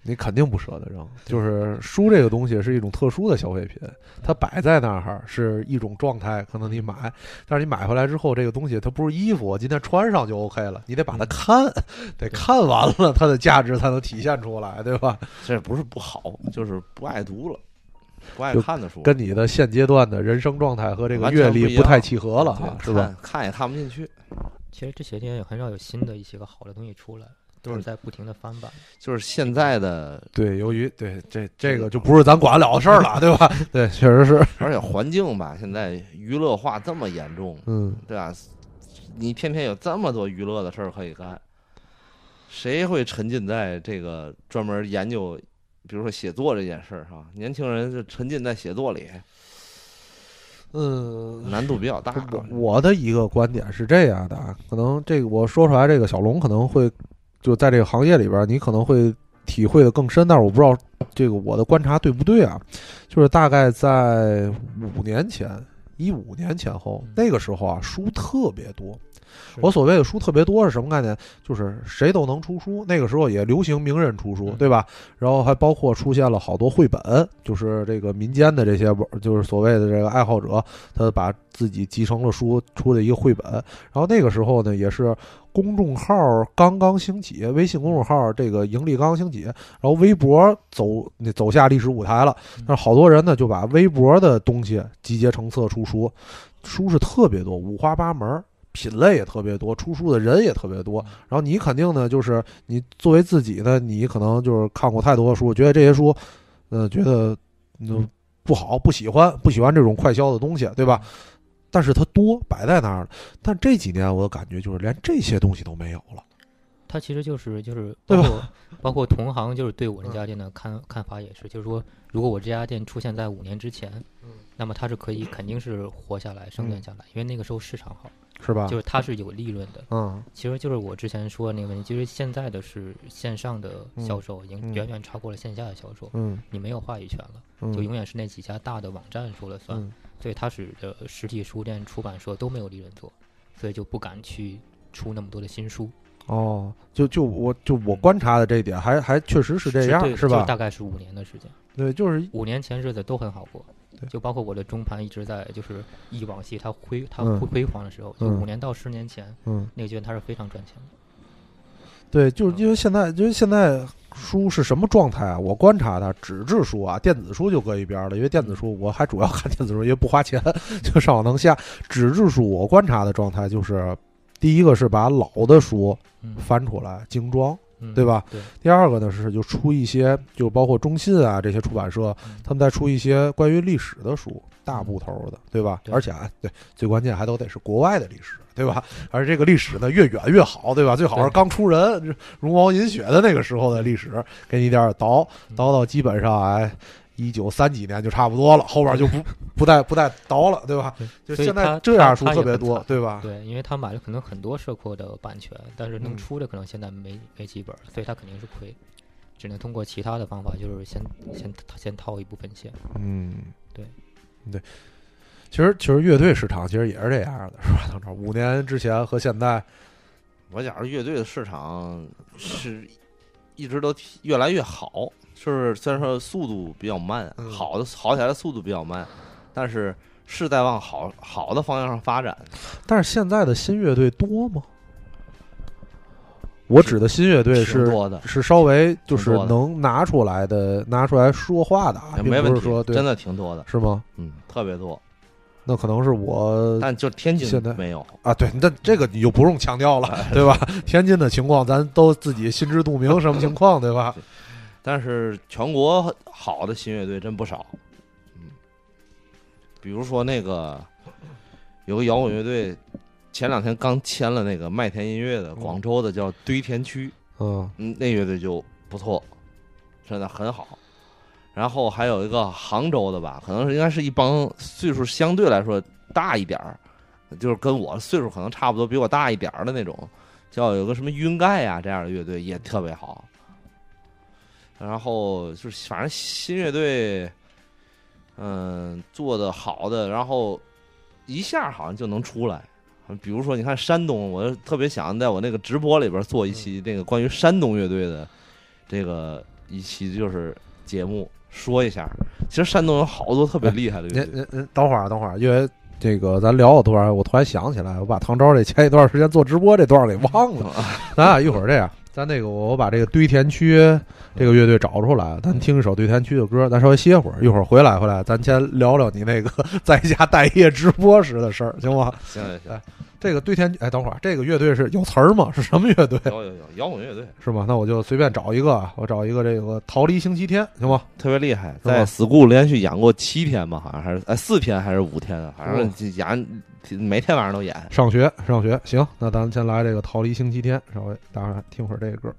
你肯定不舍得扔，就是书这个东西是一种特殊的消费品，它摆在那儿是一种状态，可能你买，但是你买回来之后，这个东西它不是衣服，今天穿上就 OK 了，你得把它看，得看完了它的价值才能体现出来，对吧？这不是不好，就是不爱读了，不爱看的书，跟你的现阶段的人生状态和这个阅历不太契合了对哈，是吧？？看看也看不进去。其实这些年也很少有新的一些个好的东西出来，都是嗯在不停的翻版。就是现在的，对，由于对这这个就不是咱管得了的事儿了，对吧？对，确实是，而且环境吧，现在娱乐化这么严重，嗯，对吧？你偏偏有这么多娱乐的事儿可以干，谁会沉浸在这个专门研究，比如说写作这件事儿哈？年轻人就沉浸在写作里，嗯，难度比较大。我我的一个观点是这样的啊，可能这个我说出来，这个小龙可能会就在这个行业里边，你可能会体会的更深，但是我不知道这个我的观察对不对啊？就是大概在五年前，一五年前后嗯，那个时候啊，书特别多。是我所谓的书特别多是什么概念？就是谁都能出书。那个时候也流行名人出书，嗯对吧？然后还包括出现了好多绘本，就是这个民间的这些玩，就是所谓的这个爱好者，他把自己集成了书出的一个绘本。然后那个时候呢，也是公众号刚刚兴起，微信公众号这个盈利刚刚兴起，然后微博走那走下历史舞台了。那好多人呢就把微博的东西集结成册出书，书是特别多，五花八门儿。品类也特别多，出书的人也特别多。然后你肯定呢，就是你作为自己呢，你可能就是看过太多的书，觉得这些书，呃，觉得嗯不好，不喜欢，不喜欢这种快销的东西，对吧？但是它多摆在那儿了。但这几年我的感觉就是连这些东西都没有了。它其实就是就是包括包括同行就是对我这家店的看看法也是，就是说如果我这家店出现在五年之前，那么它是可以肯定是活下来、生存下来，因为那个时候市场好，是吧？就是它是有利润的。嗯其实就是我之前说的那个问题，就是现在的是线上的销售已经嗯远远超过了线下的销售，嗯你没有话语权了，嗯，就永远是那几家大的网站说了算，嗯所以它使得实体书店、出版社都没有利润做，所以就不敢去出那么多的新书。哦，就就我就我观察的这一点，还还确实是这样，对是吧就？大概是五年的时间，对，就是五年前日子都很好过对，就包括我的中盘一直在就是忆往昔它辉它嗯辉辉煌的时候，就嗯五年到十年前嗯，那个阶段它是非常赚钱的。对，就是因为现在，因为现在书是什么状态啊？我观察它，纸质书啊，电子书就搁一边了，因为电子书我还主要看电子书，因为不花钱，就上网能下。纸质书我观察的状态就是，第一个是把老的书嗯，翻出来精装，嗯对吧？对，第二个呢是就出一些，就包括中信啊这些出版社，嗯他们在出一些关于历史的书，大部头的，对吧？对而且啊，对，最关键还都得是国外的历史，对吧？而这个历史呢越远越好，对吧？最好是刚出人，茹毛饮血的那个时候的历史，给你点儿倒嗯倒到基本上哎一九三几年就差不多了，后边就不不带不带倒了，对吧？就现在这样书他他特别多，对吧？对，因为他买了可能很多社库的版权，但是能嗯出的可能现在没没几本儿，所以他肯定是亏，只能通过其他的方法，就是先先先套一部分钱。嗯，对，对。其实其实乐队市场其实也是这样的，是吧？当时五年之前和现在，我觉着乐队的市场是一直都越来越好，就是虽然说速度比较慢，嗯好的好起来的速度比较慢，但是是在往好好的方向上发展。但是现在的新乐队多吗？我指的新乐队是多的，是稍微就是能拿出来的拿出来说话的啊，并没问题不是说，真的挺多的，是吗？嗯，特别多。那可能是我但就天津现在没有，啊，对，那这个你就不用强调了，对吧？天津的情况咱都自己心知肚明，什么情况，对吧？但是全国好的新乐队真不少。嗯，比如说那个有个摇滚乐队，前两天刚签了那个麦田音乐的，广州的叫堆填区。嗯嗯，那乐队就不错，真的很好。然后还有一个杭州的吧，可能是应该是一帮岁数相对来说大一点儿，就是跟我岁数可能差不多，比我大一点儿的那种，叫有个什么晕盖呀、这样的乐队也特别好。然后就是反正新乐队，嗯，做的好的，然后一下好像就能出来。比如说，你看山东，我特别想在我那个直播里边做一期那个关于山东乐队的这个一期就是节目，说一下。其实山东有好多特别厉害的乐队，您等会儿等会儿，因为这个咱聊，我突然我突然想起来，我把唐朝这前一段时间做直播这段儿给忘了。咱俩一会儿这样，咱那个我我把这个堆填区这个乐队找出来，咱听一首堆填区的歌，咱稍微歇会儿，一会儿回来回来，咱先聊聊你那个 在家待业直播时的事儿，行吗？行行行，这个堆填哎，等会儿这个乐队是有词儿吗？是什么乐队？有有有摇滚乐队是吗？那我就随便找一个啊，我找一个这个逃离星期天，行吗？特别厉害，在 school 连续演过七天吧，好像还是哎四天还是五天啊，反正演每天晚上都演。上学上学，行，那咱先来这个逃离星期天，稍微大家听会儿这个歌。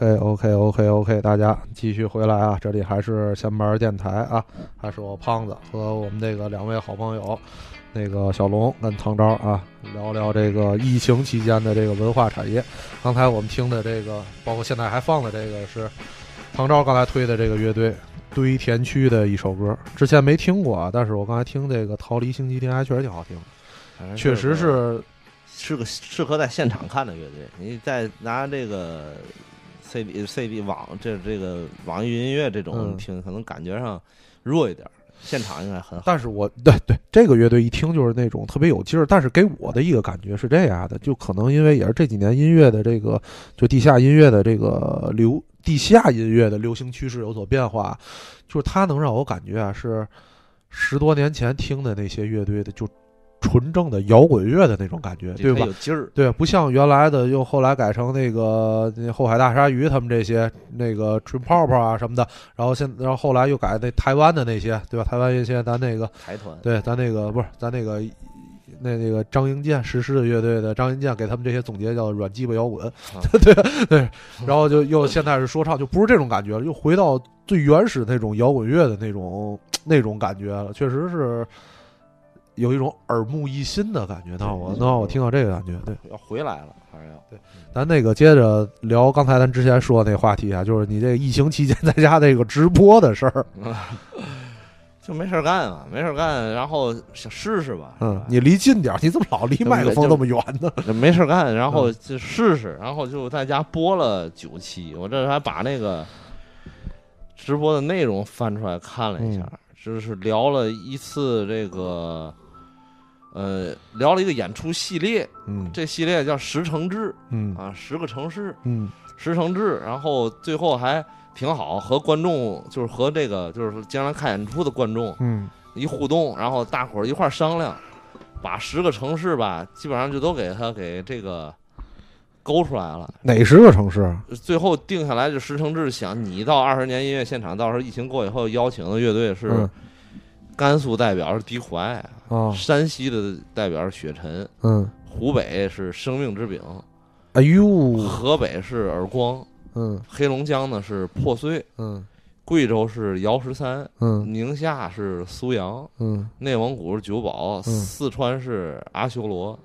OK OK OK OK，大家继续回来啊！这里还是闲班电台啊，还是我胖子和我们这个两位好朋友，那个小龙跟唐昭啊，聊聊这个疫情期间的这个文化产业。刚才我们听的这个，包括现在还放的这个是唐昭刚才推的这个乐队堆填区的一首歌，之前没听过啊，但是我刚才听这个《逃离星期天》还确实挺好听的，确实是是是个适合在现场看的乐队。你再拿这个 CD CD 网这这个网易云音乐这种嗯听，可能感觉上弱一点儿，现场应该很好。但是我对对这个乐队一听就是那种特别有劲儿，但是给我的一个感觉是这样的，就可能因为也是这几年音乐的这个就地下音乐的这个流地下音乐的流行趋势有所变化，就是它能让我感觉啊是十多年前听的那些乐队的就纯正的摇滚乐的那种感觉，对吧？有劲儿，对，不像原来的，又后来改成那个那后海大鲨鱼他们这些那个吹泡泡啊什么的，然后现然后后来又改那台湾的那些，对吧？台湾一些咱那个台团。对，咱那个不是咱那个那那个张英健实施的乐队的张英健给他们这些总结叫软鸡巴摇滚，对对，然后就又现在是说唱，就不是这种感觉了，又回到最原始那种摇滚乐的那种那种感觉了，确实是有一种耳目一新的感觉。那我那我听到这个感觉，对。要回来了，还是要对咱那个接着聊刚才咱之前说的那话题啊，就是你这疫情期间在家这个直播的事儿。就没事儿干啊，没事儿干，然后想试试吧。吧，嗯你离近点儿，你怎么老离麦克风那么远呢？就 没事干，然嗯后就试试，然后就在家播了九期，我这还把那个直播的内容翻出来看了一下，嗯就是聊了一次这个，呃，聊了一个演出系列，嗯。这系列叫十城志嗯。啊，十个城市，嗯。十城志，然后最后还挺好，和观众就是和这个就是说将来看演出的观众嗯。一互动，然后大伙儿一块儿商量，把十个城市吧，基本上就都给他给这个勾出来了。哪十个城市？最后定下来就十城志，想你到二十年音乐现场，到时候疫情过以后邀请的乐队是嗯甘肃代表是低苦爱，啊山西的代表是雪尘，嗯，湖北是生命之饼，哎呦，河北是耳光，嗯。黑龙江呢是破碎，嗯。贵州是姚十三，嗯。宁夏是苏阳，嗯。内蒙古是九堡，嗯。四川是阿修罗，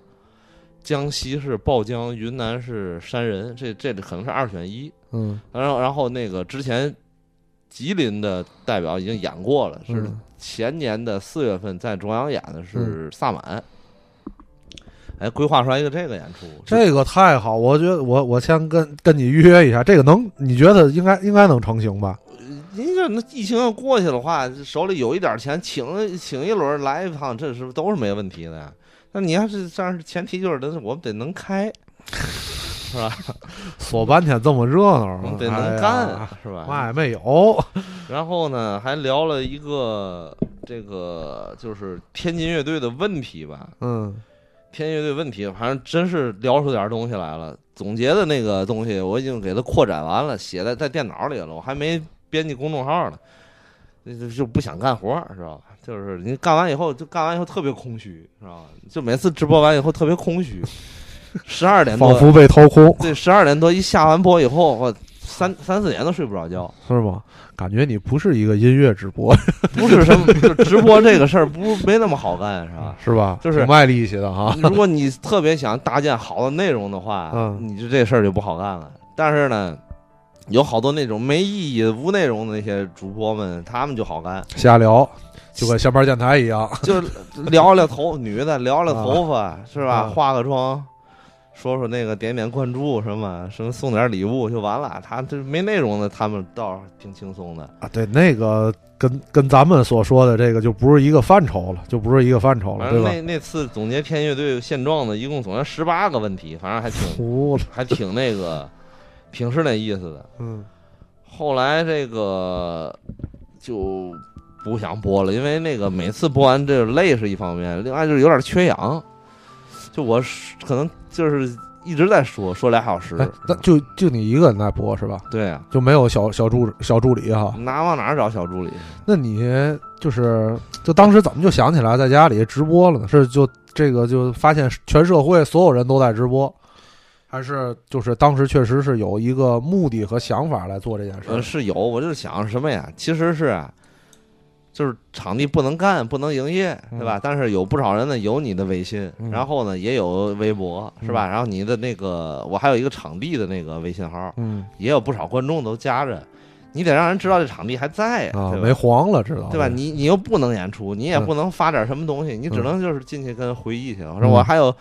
江西是爆江，云南是山人，这这可能是二选一。嗯。然后然后那个之前吉林的代表已经演过了，是嗯前年的四月份在中央演的是萨满。哎，规划出来一个这个演出，这个太好，我觉得我我先跟跟你预约一下，这个能你觉得应该应该能成型吧？您这那疫情要过去的话，手里有一点钱，请请一轮来一趟，这是都是没问题的呀。那你要是这样，前提就是得我们得能开，是吧？说半天这么热闹得能干，是吧？嘛也没有。然后呢，还聊了一个这个就是天津乐队的问题吧。嗯天津乐队问题，反正真是聊出点东西来了。总结的那个东西我已经给它扩展完了，写在在电脑里了，我还没编辑公众号呢。就就就不想干活儿，知道吧？就是你干完以后，就干完以后特别空虚，知道吧？就每次直播完以后特别空虚，十二点多，仿佛被掏空，对，十二点多一下完播以后，我三三四点都睡不着觉。是吗？感觉你不是一个音乐直播，不是什么，就直播这个事儿不没那么好干，是吧？是吧？就是卖力气的哈。如果你特别想搭建好的内容的话，嗯你就这事儿就不好干了。但是呢，有好多那种没意义、无内容的那些主播们，他们就好干，瞎聊，就跟下班电台一样。就聊聊头，女的聊聊头发，是吧？啊化个妆，说说那个点点关注什么，什么送点礼物就完了。他这没内容的，他们倒是挺轻松的。啊，对，那个跟跟咱们所说的这个就不是一个范畴了，就不是一个范畴了，对吧？那那次总结天乐队现状的，一共总结十八个问题，反正还挺还挺那个，挺是那意思的。嗯后来这个就不想播了，因为那个每次播完这个累是一方面，另外就是有点缺氧。就我是可能就是一直在说说俩小时，哎，那就就你一个人在播是吧？对啊，就没有小小助小助理哈？哪往哪儿找小助理？那你就是就当时怎么就想起来在家里直播了呢？是就这个就发现全社会所有人都在直播，还是就是当时确实是有一个目的和想法来做这件事儿呃，是有，我就是想什么呀？其实是啊，就是场地不能干，不能营业，对吧？但是有不少人呢有你的微信，嗯然后呢也有微博，是吧？然后你的那个，我还有一个场地的那个微信号，嗯也有不少观众都加着，你得让人知道这场地还在呀，啊，没黄了，知道对吧？你你又不能演出，你也嗯不能发点什么东西，你只能就是进去跟回忆去。我嗯说我还有。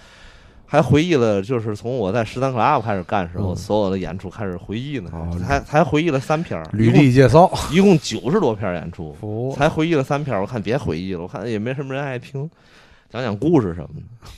还回忆了，就是从我在十三 club 开始干时候，嗯所有的演出开始回忆呢，哦才才回忆了三篇，履历介绍，一共九十多篇演出，服才回忆了三篇。我看别回忆了，我看也没什么人爱听，讲讲故事什么的。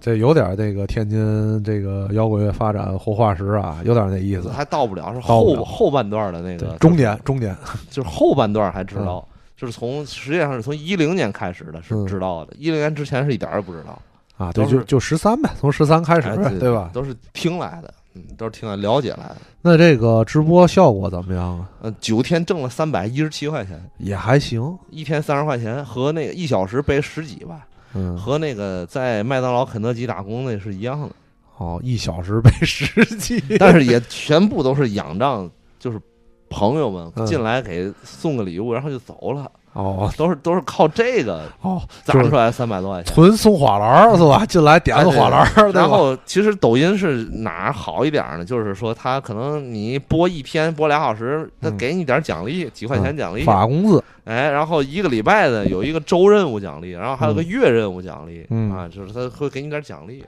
这有点这个天津这个摇滚乐发展活化石啊，有点那意思。还到不了，是后后半段的那对个，中年中年，就是后半段还知道，嗯就是从实际上是从一零年开始的，是嗯知道的。一零年之前是一点儿也不知道，啊，对，就就十三呗，从十三开始对吧？都是听来的，嗯，都是听来了解来的。那这个直播效果怎么样啊？呃，九天挣了三百一十七块钱，也还行，一天三十块钱，和那个一小时背十几吧，嗯，和那个在麦当劳、肯德基打工那是一样的。哦，一小时背十几，但是也全部都是仰仗，就是朋友们嗯进来给送个礼物，然后就走了，哦都是都是靠这个哦，攒出来三百多块钱。纯送花篮是吧？进来点个花篮然后其实抖音是哪儿好一点呢？就是说他可能你播一天播俩小时，他嗯给你点奖励，几块钱奖励，发工资，哎，然后一个礼拜的有一个周任务奖励，然后还有个月任务奖励，嗯啊，就是他会给你点奖励。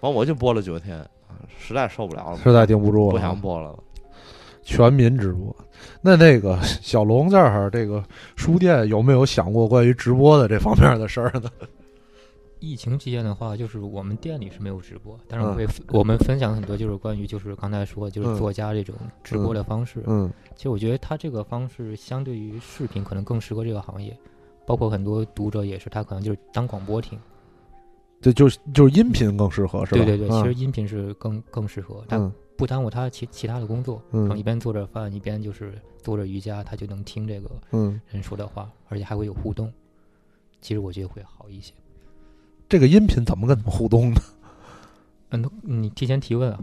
完我就播了九天，啊，实在受不了了，实在顶不住了，不想播了。全民直播。那那个小龙这儿，这个书店有没有想过关于直播的这方面的事儿呢？疫情期间的话，就是我们店里是没有直播，但是嗯我会、我们分享很多，就是关于就是刚才说就是嗯作家这种直播的方式。嗯其实我觉得他这个方式相对于视频可能更适合这个行业，包括很多读者也是，他可能就是当广播听。这就是就是音频更适合是吧？对对对，嗯其实音频是更更适合，他嗯不耽误他其其他的工作，嗯然后一边做着饭一边就是做着瑜伽，他就能听这个嗯，人说的话，而且还会有互动。其实我觉得会好一些。这个音频怎么跟他们互动呢？嗯，你提前提问啊，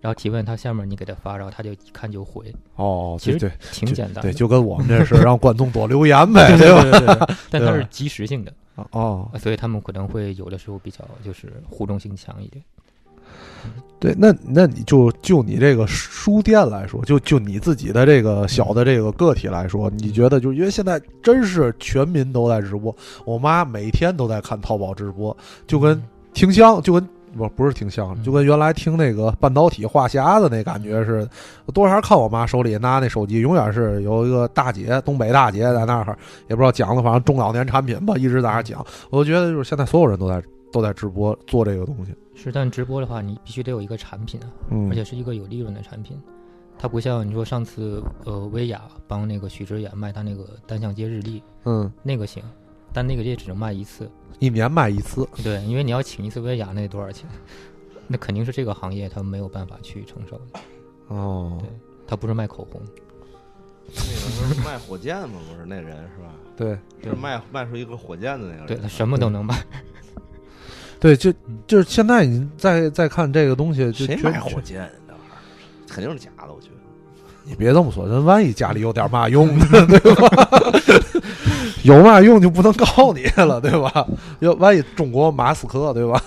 然后提问他下面你给他发，然后他就一看就回，哦，其实对对挺简单的。对，就跟我们这是 让观众多留言呗，对吧？对对对对，但它是及时性的，哦，所以他们可能会有的时候比较就是互动性强一点。对，那那你就就你这个书店来说，就就你自己的这个小的这个个体来说，你觉得就因为现在真是全民都在直播，我妈每天都在看淘宝直播，就跟听香，就跟不不是听相，嗯就跟原来听那个半导体话匣子那感觉似的。我多少看我妈手里拿那手机，永远是有一个大姐，东北大姐在那儿，也不知道讲的，反正中老年产品吧，一直在那儿讲。我就觉得就是现在所有人都在都在直播做这个东西，是，但直播的话，你必须得有一个产品啊，嗯，而且是一个有利润的产品。它不像你说上次呃薇娅帮那个许知远卖他那个单向街日历，嗯，那个行，但那个也只能卖一次。一年卖一次，对，因为你要请一次薇娅，那得多少钱？那肯定是这个行业他没有办法去承受的。哦对，他不是卖口红，那个不是卖火箭吗？不是那人是吧？对就是卖卖出一个火箭的那个人。对，他什么都能卖。对，就就是现在你再再看这个东西，谁买火箭？那玩意儿肯定是假的，我觉得。你别这么说，人万一家里有点嘛用呢，对吧？有嘛用就不能告你了，对吧？要万一中国马斯克，对吧？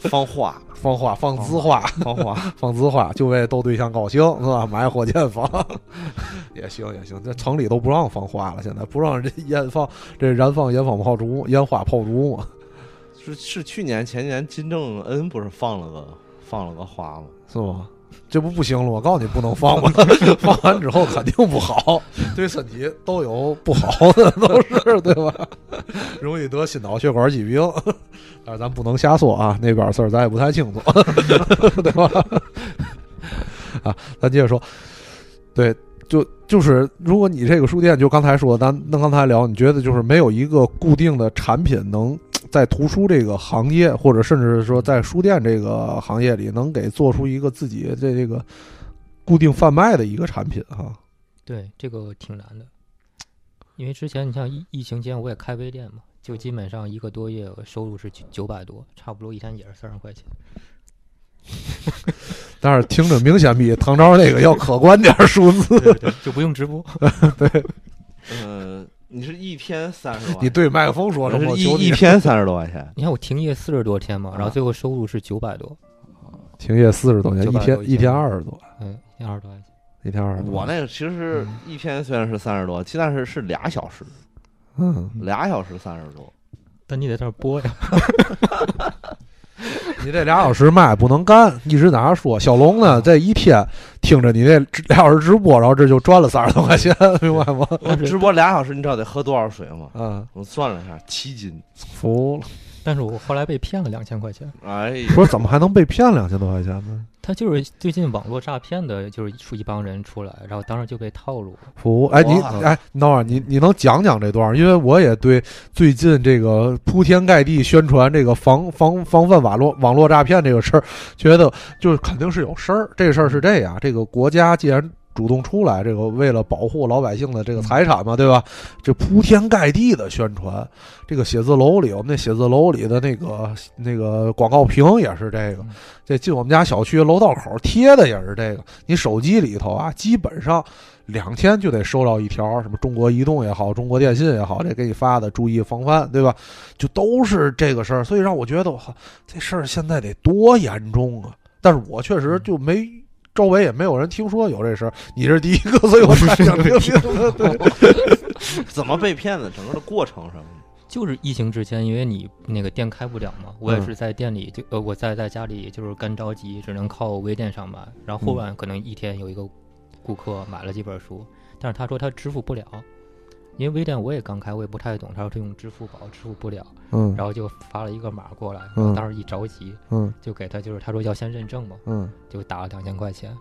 放花，放花放字花，放花，放字花，就为逗对象高兴，是吧？买火箭放也行也行，这城里都不让放花了，现在不让这烟放这燃放烟放炮竹、烟花炮竹嘛，是是去年前年金正恩不是放了个放了个花吗？是吗？这不不行了？我告诉你不能放吗？放完之后肯定不好，对身体都有不好的，都是对吧？容易得心脑血管疾病。但是咱不能瞎说啊，那边事儿咱也不太清楚，对吧？啊，咱接着说，对，就就是如果你这个书店，就刚才说，咱那刚才聊，你觉得就是没有一个固定的产品能在图书这个行业，或者甚至是说在书店这个行业里，能给做出一个自己这这个固定贩卖的一个产品哈。对，这个挺难的，因为之前你像疫疫情间我也开微店嘛，就基本上一个多月收入是九九百多，差不多一天也是三十块钱。但是听着明显比唐朝那个要可观点儿 数字。对对，就不用直播。对嗯，你是一天三十 多，你对麦克风说什么？我是一一天三十多块钱，你看我停业四十多天嘛，然后啊最后收入是九百多，停业四十多天，一天一天二十多，嗯，一天二十多块钱。一天二十多。我那个其实一天虽然是三十多，其但是是俩小时，嗯，俩小时三十多。但你得在这儿播呀，你这俩小时嘛也不能干，一直在那说。小龙呢，这一天听着你这俩小时直播，然后这就赚了三十多块钱，明白吗？直播俩小时，你知道得喝多少水吗？嗯，我算了一下，七斤。服了。但是我后来被骗了两千块钱。哎呀，不是怎么还能被骗两千多块钱呢？他就是最近网络诈骗的，就是出一帮人出来，然后当时就被套路了。服，哎，你哇哎，你等会儿，你你能讲讲这段？因为我也对最近这个铺天盖地宣传这个防防防范网络网络诈骗这个事儿，觉得就是肯定是有事儿。这个事儿是这样，这个国家既然主动出来，这个为了保护老百姓的这个财产嘛，对吧？这铺天盖地的宣传，这个写字楼里，我们那写字楼里的那个那个广告屏也是这个，这进我们家小区楼道口贴的也是这个。你手机里头啊，基本上两天就得收到一条，什么中国移动也好，中国电信也好，这给你发的，注意防范，对吧？就都是这个事儿，所以让我觉得，我靠，这事儿现在得多严重啊！但是我确实就没。周围也没有人听说有这事儿，你是第一个，所以我才想听听。对，怎么被骗的？整个的过程什么的？就是疫情之前，因为你那个店开不了嘛，我也嗯是在店里就呃我在在家里就是干着急，只能靠微店上班。然后后嗯面可能一天有一个顾客买了几本书，但是他说他支付不了，因为微店我也刚开，我也不太懂，他说他用支付宝支付不了，嗯然后就发了一个码过来，当时一着急嗯就给他就是他说要先认证嘛，嗯，就打了两千块钱。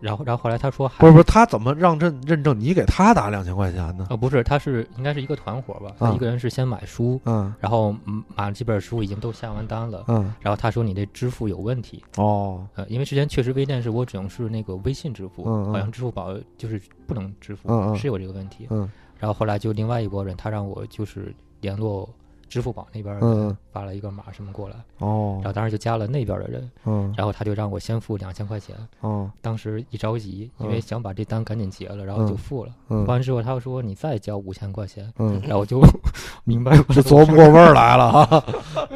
然后，然后后来他说还不是不是，他怎么让认认证？你给他打两千块钱呢？呃不是，他是应该是一个团伙吧？他啊一个人是先买书，嗯然后嗯买了几本书已经都下完单了，嗯，然后他说你这支付有问题，哦，呃，因为之前确实微店是我只能是那个微信支付，嗯嗯好像支付宝就是不能支付，是有这个问题。嗯然后后来就另外一拨人，他让我就是联络支付宝那边嗯嗯，发了一个码什么过来，哦。然后当时就加了那边的人，嗯。然后他就让我先付两千块钱，哦。当时一着急，因为嗯。想把这单赶紧结了，然后就付了。嗯。付完之后，他又说你再交五千块钱，嗯，然后我就 明白了，就琢不过味儿来了。哈。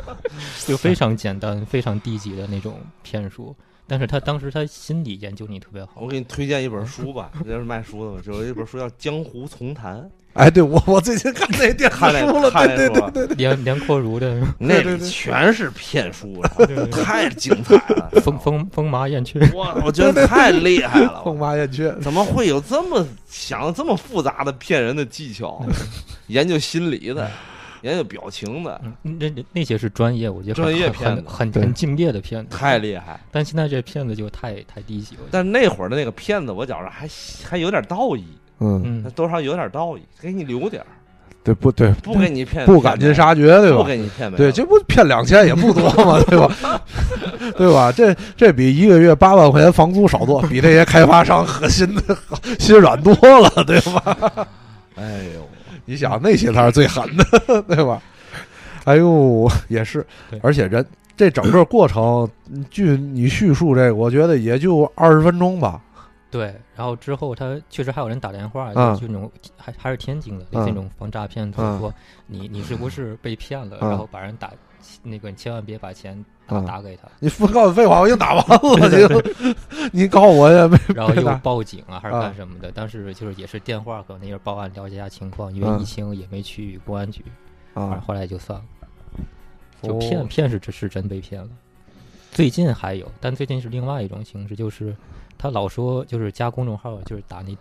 就非常简单、非常低级的那种骗术。但是他当时他心理研究你特别好，我给你推荐一本书吧，这是卖书的嘛，就有一本书叫《江湖丛谈》，哎，对我我最近看那电视看那书了，对对对。书，连连阔如的那里对对全是骗术啊，对对 太精彩了，风风风麻燕雀，哇，我觉得太厉害了，风马燕雀，怎么会有这么想的这么复杂的骗人的技巧？研究心理的，研究表情的，嗯，那那那些是专业，我觉得专业很骗子很很敬业的骗子，太厉害。但现在这骗子就太太低级了。但那会儿的那个骗子，我觉着还还有点道义，嗯，嗯，多少有点道义，给你留点儿，对不对？不给你骗，不赶尽杀绝，对吧不？给你骗。对，这不骗两千也不多嘛，对吧？对吧？这这比一个月八万块钱房租少多，比这些开发商核心的 心软多了，对吧？哎呦，你想那些才是最狠的，对吧？哎呦，也是，而且人这整个过程，据你叙述这个，我觉得也就二十分钟吧。对。然后之后他确实还有人打电话，嗯就那种还还是天津的，嗯那种防诈骗，就是说你你是不是被骗了，嗯然后把人打那个，你千万别把钱打嗯。打给他，你不告诉废话，我已经打完了，你你告诉我也没然后又报警啊，还是啊干什么的？但是就是也是电话，可能那边报案了解一下情况，因为嗯疫情也没去公安局，啊，后来就算了。就哦骗骗是只是真被骗了。最近还有，但最近是另外一种形式，就是他老说就是加公众号，就是打你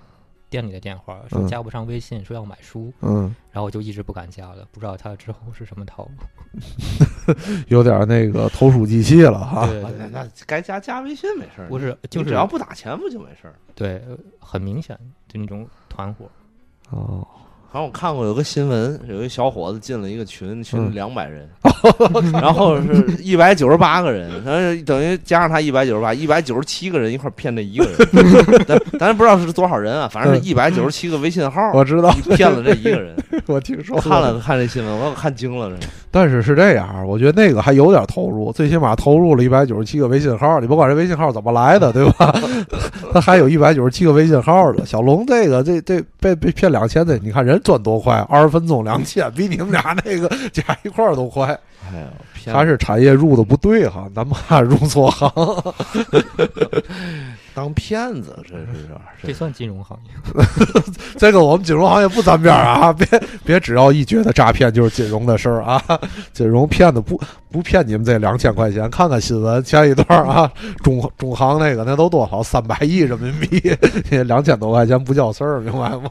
店里的电话，说嗯加不上微信，说要买书，嗯，然后我就一直不敢加了，不知道他之后是什么套路。有点那个投鼠忌器了哈。那那该加加微信没事儿，不是，就是只要不打钱不就没事儿？对，呃很明显就那种团伙。哦，好像我看过有个新闻，有一小伙子进了一个群，群嗯两百人，然后是一百九十八个人，然后等于加上他一百九十八，一百九十七个人一块骗这一个人，咱咱不知道是多少人啊，反正是一百九十七个微信号，我知道，骗了这一个人。我听说看了看这新闻，我可看惊了，这但是是这样，我觉得那个还有点投入，最起码投入了一百九十七个微信号，你甭管这微信号怎么来的，对吧？他还有一百九十七个微信号的。小龙这个这这被被骗两千的，你看人赚多快，二十分钟两千，比你们俩那个加一块儿都快。哎呦，还是产业入的不对哈，咱们还入错行。当骗子，这是有点儿这算金融行业。这个我们金融行业不沾边儿啊，别别只要一觉得诈骗就是金融的事儿啊，金融骗子不不骗你们这两千块钱。看看新闻前一段啊，中中行那个那都多少三百亿人民币，两千多块钱不叫事儿，明白吗？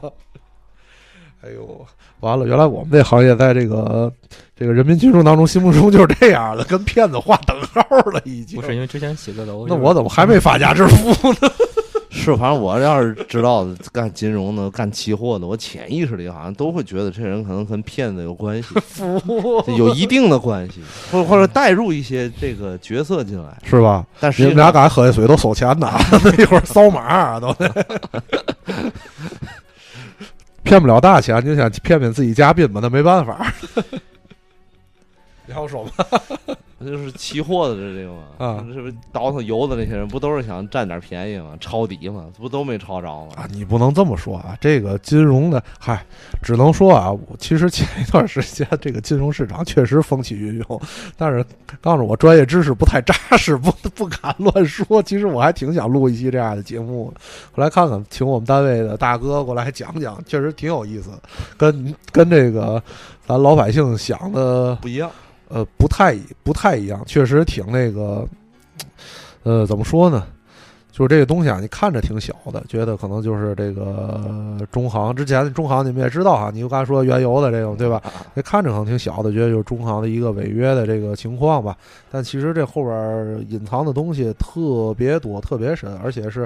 哎呦，完了，原来我们这行业在这个这个人民群众当中心目中就是这样的，跟骗子划等号了，已经不。是因为之前写个楼，那我怎么还没发家致富呢？是，反正我要是知道干金融的、干期货的，我潜意识里好像都会觉得这人可能跟骗子有关系，有一定的关系，或者或者带入一些这个角色进来。是吧？但是你们俩实际上，刚才喝的水都收钱呢，一会儿扫码啊都得。骗不了大钱，就想骗骗自己嘉宾吧，那没办法。你还有说吗？就是期货的这这个嘛，啊这不倒腾油的那些人，不都是想占点便宜吗？抄底嘛，不都没抄着吗？啊，你不能这么说啊！这个金融的，嗨，只能说啊，我其实前一段时间这个金融市场确实风起云涌，但是告诉我专业知识不太扎实，不 不敢乱说。其实我还挺想录一期这样的节目的，后来看看，请我们单位的大哥过来讲讲，确实挺有意思，跟跟这个咱老百姓想的不一样，呃，不太不太一样，确实挺那个，呃，怎么说呢？就是这个东西啊，你看着挺小的，觉得可能就是这个中行之前中行你们也知道哈，你就刚才说原油的这种对吧？那看着可能挺小的，觉得就是中行的一个违约的这个情况吧。但其实这后边隐藏的东西特别多、特别深，而且是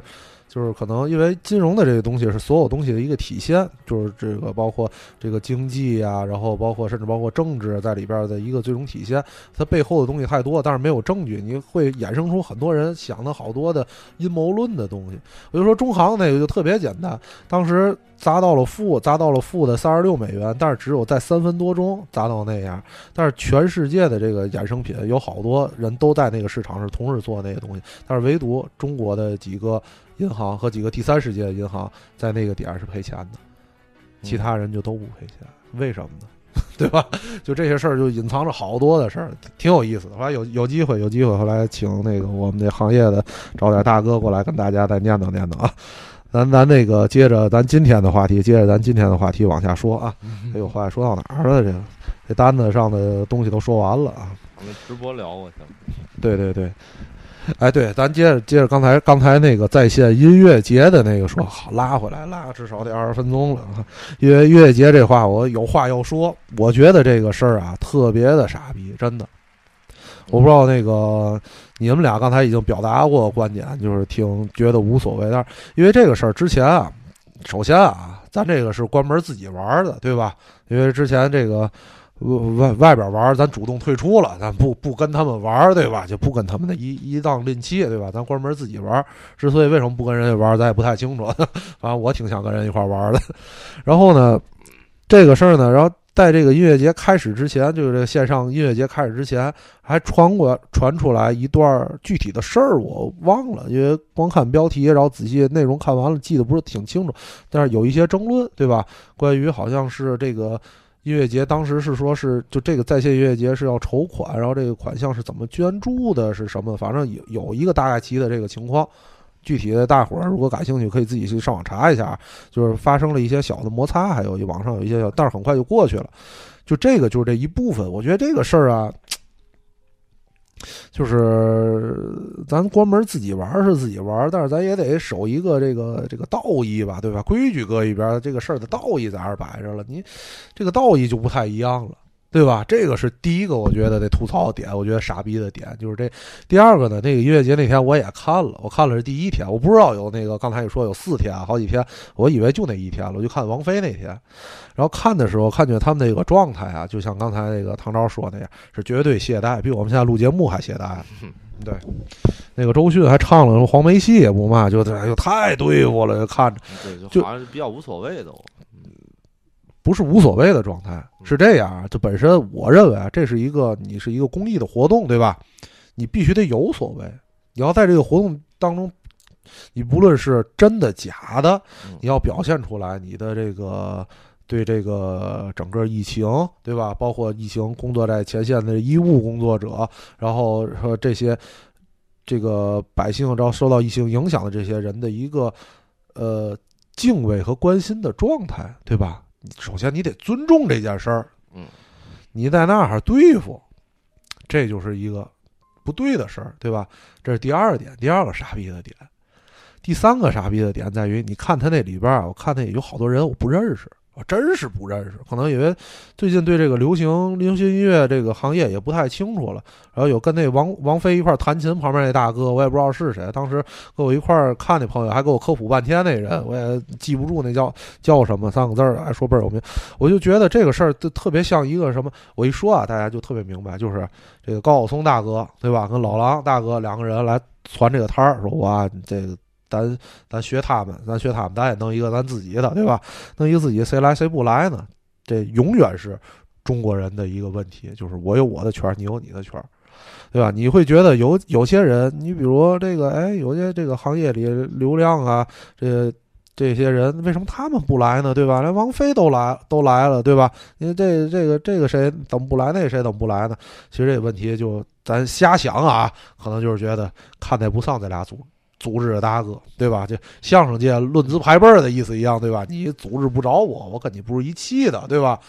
就是可能因为金融的这个东西是所有东西的一个体现，就是这个包括这个经济啊，然后包括甚至包括政治在里边的一个最终体现。它背后的东西太多，但是没有证据，你会衍生出很多人想的好多的阴谋论的东西。我就说中行那个就特别简单，当时砸到了负，砸到了负的三十六美元，但是只有在三分多钟砸到那样。但是全世界的这个衍生品有好多人都在那个市场是同时做那个东西，但是唯独中国的几个银行和几个第三世界的银行在那个点儿是赔钱的，其他人就都不赔钱，为什么呢？对吧？就这些事儿就隐藏着好多的事儿，挺有意思的。后来有有机会，有机会后来请那个我们这行业的找点大哥过来跟大家再念叨念叨啊。咱咱那个接着咱今天的话题，接着咱今天的话题往下说啊。哎呦，话说到哪儿了？这个这单子上的东西都说完了啊。我们直播聊过去了。对对对，哎，对，咱接着接着刚才刚才那个在线音乐节的那个说，好拉回来，拉至少得二十分钟了。因为音乐节这话，我有话要说。我觉得这个事儿啊，特别的傻逼，真的。我不知道那个你们俩刚才已经表达过观点，就是挺觉得无所谓，但是因为这个事儿之前啊，首先啊，咱这个是关门自己玩的，对吧？因为之前这个外外外边玩，咱主动退出了，咱不不跟他们玩，对吧？就不跟他们的一一档吝气，对吧？咱关门自己玩。之所以为什么不跟人家玩，咱也不太清楚。反正我挺想跟人一块玩的。然后呢，这个事儿呢，然后在这个音乐节开始之前，就是这个线上音乐节开始之前，还传过传出来一段具体的事儿，我忘了，因为光看标题，然后仔细内容看完了，记得不是挺清楚。但是有一些争论，对吧？关于好像是这个。音乐节当时是说是就这个在线音乐节是要筹款，然后这个款项是怎么捐助的，是什么？反正有有一个大概齐的这个情况，具体的大伙儿如果感兴趣，可以自己去上网查一下。就是发生了一些小的摩擦，还有网上有一些小，但是很快就过去了。就这个就是这一部分，我觉得这个事儿啊，就是咱关门自己玩是自己玩，但是咱也得守一个这个这个道义吧，对吧？规矩搁一边，这个事儿的道义在这儿摆着了，你这个道义就不太一样了。对吧？这个是第一个，我觉得得吐槽的点，我觉得傻逼的点就是这。第二个呢，那个音乐节那天我也看了，我看了是第一天，我不知道有那个刚才你说有四天，好几天，我以为就那一天了，我就看王菲那天。然后看的时候，看见他们那个状态啊，就像刚才那个唐昭说那样，是绝对懈怠，比我们现在录节目还懈怠。对，那个周迅还唱了什么黄梅戏也不骂，就哎呦太对付了，就看着对，就就好像是比较无所谓都。不是无所谓的状态，是这样啊。就本身我认为啊，这是一个你是一个公益的活动，对吧？你必须得有所谓，你要在这个活动当中，你不论是真的假的，嗯你要表现出来你的这个对这个整个疫情，对吧？包括疫情工作在前线的医务工作者，然后说这些这个百姓，然后受到疫情影响的这些人的一个呃敬畏和关心的状态，对吧？首先你得尊重这件事儿，嗯，你在那儿对付，这就是一个不对的事儿，对吧？这是第二点，第二个傻逼的点。第三个傻逼的点在于，你看他那里边儿啊，我看他也有好多人我不认识，我真是不认识。可能因为最近对这个流行流行音乐这个行业也不太清楚了。然后有跟那王王菲一块弹琴，旁边那大哥我也不知道是谁。当时跟我一块看那朋友还给我科普半天，那人我也记不住那叫叫什么三个字儿，还说倍儿有名。我就觉得这个事儿就特别像一个什么，我一说啊，大家就特别明白，就是这个高晓松大哥对吧，跟老狼大哥两个人来传这个摊儿，说哇这。咱咱学他们，咱学他们，咱也弄一个咱自己的，对吧？弄一个自己，谁来谁不来呢？这永远是中国人的一个问题，就是我有我的圈儿，你有你的圈儿，对吧？你会觉得有有些人，你比如这个，哎，有些这个行业里流量啊，这这些人为什么他们不来呢？对吧？连王菲都来都来了，对吧？你这这个这个谁怎么不来？那谁怎么不来呢？其实这个问题就咱瞎想啊，可能就是觉得看待不上这俩组组织的大哥，对吧？就相声界论资排辈儿的意思一样，对吧？你组织不着我，我跟你不是一气的，对吧？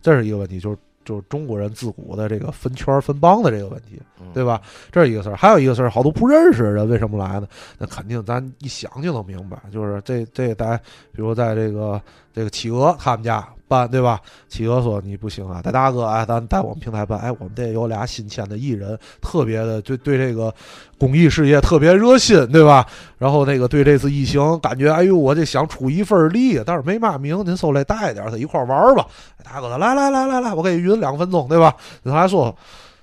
这是一个问题，就是就是中国人自古的这个分圈儿分帮的这个问题，嗯对吧？这是一个事儿，还有一个事儿，好多不认识的人为什么来呢？那肯定咱一想就能明白，就是这这在比如在这个这个企鹅他们家办，对吧？企鹅说你不行啊，大大哥，哎，咱在我们平台办，哎，我们这有俩新签的艺人，特别的对对这个公益事业特别热心，对吧？然后那个对这次疫情感觉，哎呦，我这想出一份力，但是没嘛名，您受累带点儿，他一块玩吧。大哥，来来来来来，我给你匀两分钟，对吧？你来说。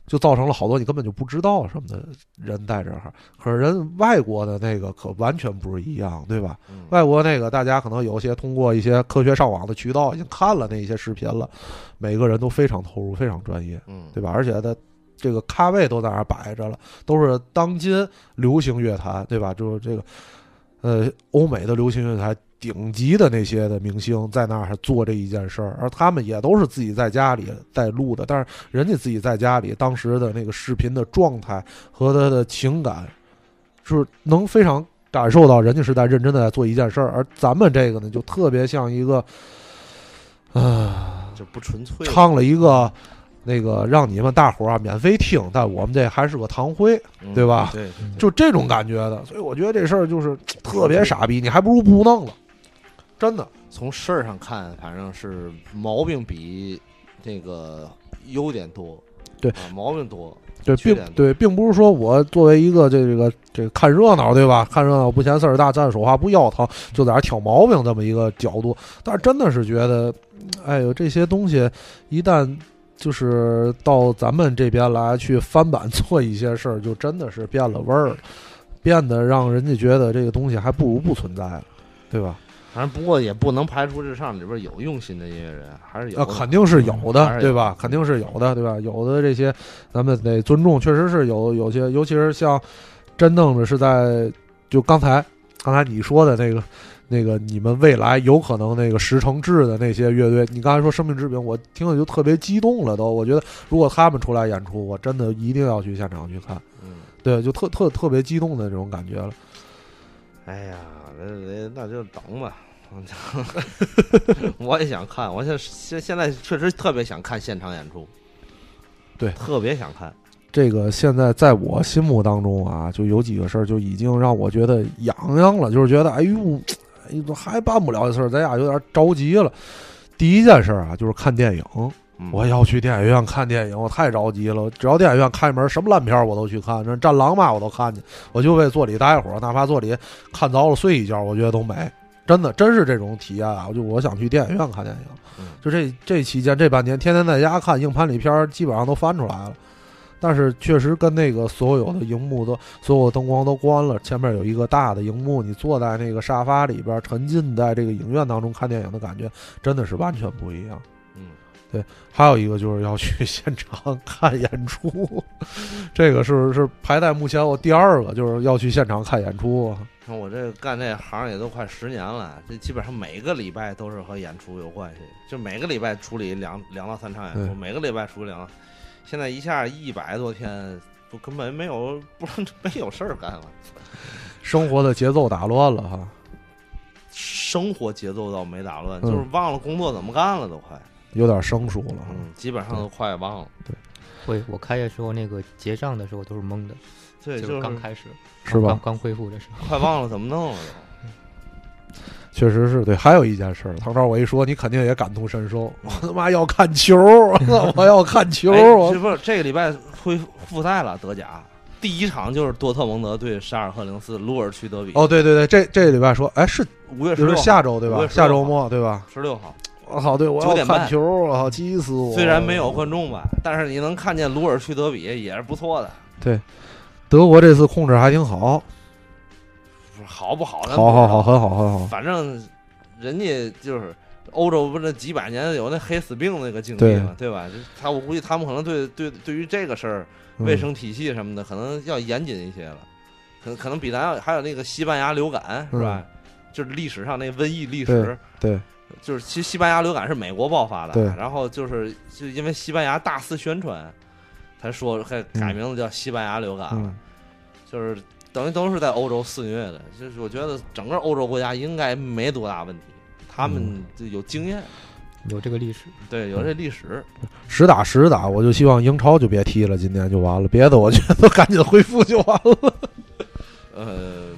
就造成了好多你根本就不知道什么的人在这儿，可是人外国的那个可完全不是一样，对吧？嗯外国那个大家可能有些通过一些科学上网的渠道已经看了那一些视频了，每个人都非常投入，非常专业，嗯，对吧？而且他这个咖位都在那儿摆着了，都是当今流行乐坛，对吧？就是这个呃欧美的流行乐坛顶级的那些的明星在那儿做这一件事儿，而他们也都是自己在家里在录的，但是人家自己在家里当时的那个视频的状态和他的情感，就是能非常感受到人家是在认真的在做一件事儿，而咱们这个呢，就特别像一个，啊、就不纯粹，唱了一个那个让你们大伙儿啊免费听，但我们这还是个堂会，嗯对吧？对，就这种感觉的，所以我觉得这事儿就是特别傻逼，你还不如不弄了，真的。从事儿上看，反正是毛病比这个优点多，对啊，毛病多，对，并对，并不是说我作为一个这个这个看热闹，对吧？看热闹不嫌事儿大，站着说话不腰疼，就在那儿挑毛病这么一个角度。但是真的是觉得，哎呦，这些东西一旦就是到咱们这边来去翻版做一些事儿，就真的是变了味儿，变得让人家觉得这个东西还不如不存在了，对吧？反正不过也不能排除这上里边有用心的音乐人，还是有那，肯定是有的，是对吧？肯定是有的，对吧？有的这些咱们得尊重，确实是有有些，尤其是像真正的是在就刚才刚才你说的那个那个你们未来有可能那个十成制的那些乐队，你刚才说生命之饼，我听了就特别激动了都。我觉得如果他们出来演出，我真的一定要去现场去看，嗯，对，就特特特别激动的这种感觉了。哎呀，那那那就等吧。我也想看，我现现现在确实特别想看现场演出，对特别想看。这个现在在我心目当中啊，就有几个事儿就已经让我觉得痒痒了，就是觉得哎呦，哎呦还办不了的事儿，咱俩有点着急了。第一件事儿啊，就是看电影，嗯我要去电影院看电影，我太着急了。只要电影院开门，什么烂片我都去看，这《战狼》嘛我都看去，我就为坐里待会儿，哪怕坐里看着了睡一觉，我觉得都美。真的，真是这种体验啊！我就我想去电影院看电影。嗯就这这期间这半年，天天在家看硬盘里片儿，基本上都翻出来了。但是确实跟那个所有的荧幕都所有灯光都关了，前面有一个大的荧幕，你坐在那个沙发里边，沉浸在这个影院当中看电影的感觉，真的是完全不一样。嗯，还有一个就是要去 现场看演出，这个是是排在目前我第二个，就是要去现场看演出。我这干这行也都快十年了，这基本上每个礼拜都是和演出有关系，就每个礼拜处理两两到三场演出，每个礼拜处理两到。现在一下一百多天，不根本没有不没有事儿干了，生活的节奏打乱了哈，生活节奏倒没打乱，嗯就是忘了工作怎么干了都快，有点生疏了。嗯，基本上都快忘了。对会我开业时候那个结账的时候都是懵的，对，就就是刚开始，是吧刚刚恢复的时候。快忘了怎么弄了都。确实是对。还有一件事儿，唐超，我一说，你肯定也感同身受。我他妈要看球，我要看球，这不是这个礼拜恢复赛了，德甲第一场就是多特蒙德对沙尔赫零四鲁尔区德比。哦，对对对，这这礼拜说，哎，是五月十六下周对吧？5月16下周末对吧？十六号，我靠，对我9要看球，我靠，急死我！虽然没有观众吧，但是你能看见鲁尔去德比也是不错的。对德国这次控制还挺好，好不好？咱好好好，很好很好。反正人家就是欧洲不是几百年有那黑死病那个经历嘛，对吧？他我估计他们可能对对对于这个事儿，嗯卫生体系什么的，可能要严谨一些了。可能可能比咱要还有那个西班牙流感是吧？就是历史上那瘟疫历史，嗯对，就是其实西班牙流感是美国爆发的，对然后就是就因为西班牙大肆宣传，才说还改名字叫西班牙流感了，嗯，就是等于都是在欧洲肆虐的。就是我觉得整个欧洲国家应该没多大问题，他们嗯就有经验，有这个历史，对，有这历史。实打实打，我就希望英超就别踢了，今天就完了，别的我觉得赶紧恢复就完了。呃，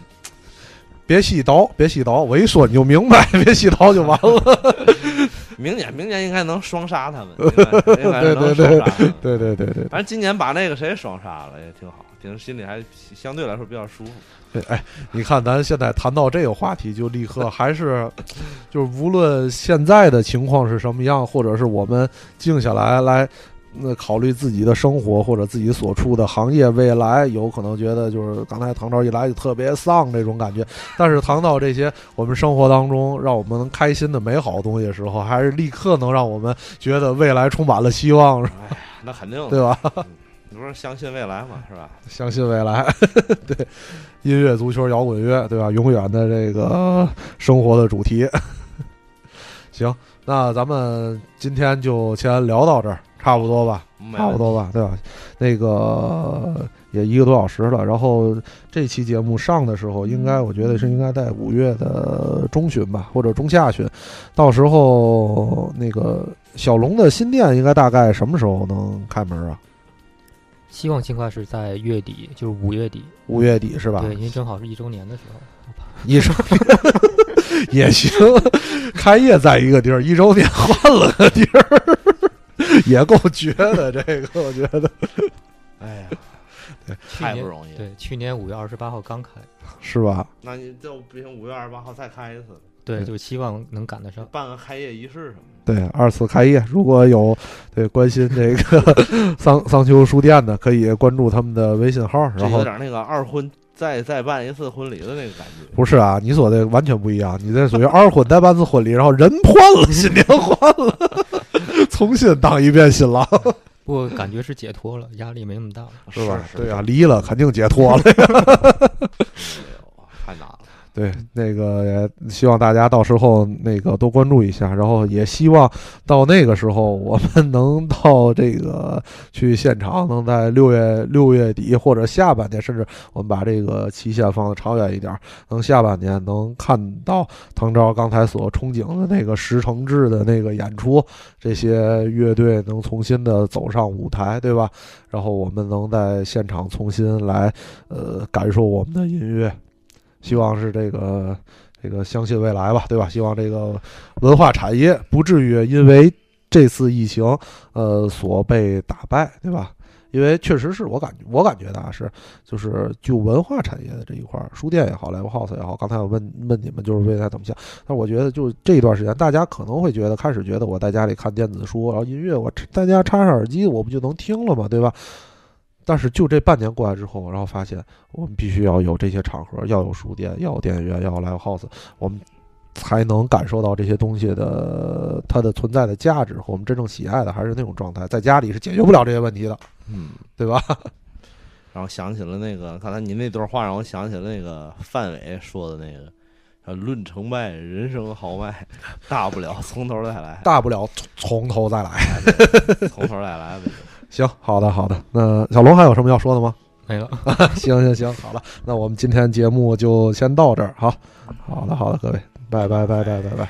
别细叨，别细叨，我一说你就明白，别细叨就完了。明年明年应该能双杀他们，对对双杀他们。对对对对反正今年把那个谁双杀了也挺好，挺心里还相对来说比较舒服。对，哎，你看咱现在谈到这个话题，就立刻还是，就是无论现在的情况是什么样，或者是我们静下来来。那考虑自己的生活或者自己所处的行业未来，有可能觉得就是刚才唐朝一来就特别丧这种感觉，但是谈到这些我们生活当中让我们能开心的美好东西的时候，还是立刻能让我们觉得未来充满了希望，哎呀，那肯定的对吧？你不是相信未来嘛，是吧？相信未来，对，音乐、足球、摇滚乐，对吧？永远的这个生活的主题。行，那咱们今天就先聊到这儿，差不多吧，差不多吧，对吧？那个也一个多小时了，然后这期节目上的时候，应该我觉得是应该在五月的中旬吧，或者中下旬，到时候那个小龙的新店应该大概什么时候能开门啊？希望尽快是在月底，就是五月底，五月底是吧？对，因为正好是一周年的时候。一周年 也行，开业在一个地儿，一周年换了个地儿，也够绝的。这个我觉得 哎呀，对太不容易了。对，去年五月二十八号刚开，是吧？那你就不行，五月二十八号再开一次，对，就希望能赶得上。办个开业仪式什么的。对，二次开业，如果有对关心这个 桑桑丘书店的，可以关注他们的微信号。然后有点那个二婚再再办一次婚礼的那个感觉。不是啊，你说的完全不一样，你这属于二婚再办次婚礼，然后人换了，新娘换了，重新当一遍新郎，不过感觉是解脱了，压力没那么大了。是吧？对啊，离了肯定解脱了。太难了。对，那个也希望大家到时候那个多关注一下，然后也希望到那个时候我们 能到这个去现场，能在六月六月底或者下半年，甚至我们把这个期限放的长远一点，能下半年能看到唐昭刚才所憧憬的那个石城制的那个演出，这些乐队能重新的走上舞台，对吧？然后我们能在现场重新来呃感受我们的音乐。希望是这个这个相信未来吧，对吧？希望这个文化产业不至于因为这次疫情呃所被打败，对吧？因为确实是我感觉，我感觉的啊是，就是就文化产业的这一块，书店也好，live house 也好，刚才我问问你们就是未来怎么想，但我觉得就这一段时间，大家可能会觉得开始觉得我在家里看电子书，然后音乐我在家插上耳机，我不就能听了吗？对吧？但是就这半年过来之后，然后发现我们必须要有这些场合，要有书店，要有电影院，要有 live house，我们才能感受到这些东西的它的存在的价值和我们真正喜爱的还是那种状态。在家里是解决不了这些问题的，嗯，对吧？然后想起了那个刚才您那段话，让我想起了那个范伟说的那个。呃，论成败，人生豪迈，大不了从头再来，大不了从从头再来。从头再来呗。行，好的，好的。那小龙还有什么要说的吗？没了。行行行，好了，那我们今天节目就先到这儿。好，好的，好的，各位，拜拜拜拜拜拜。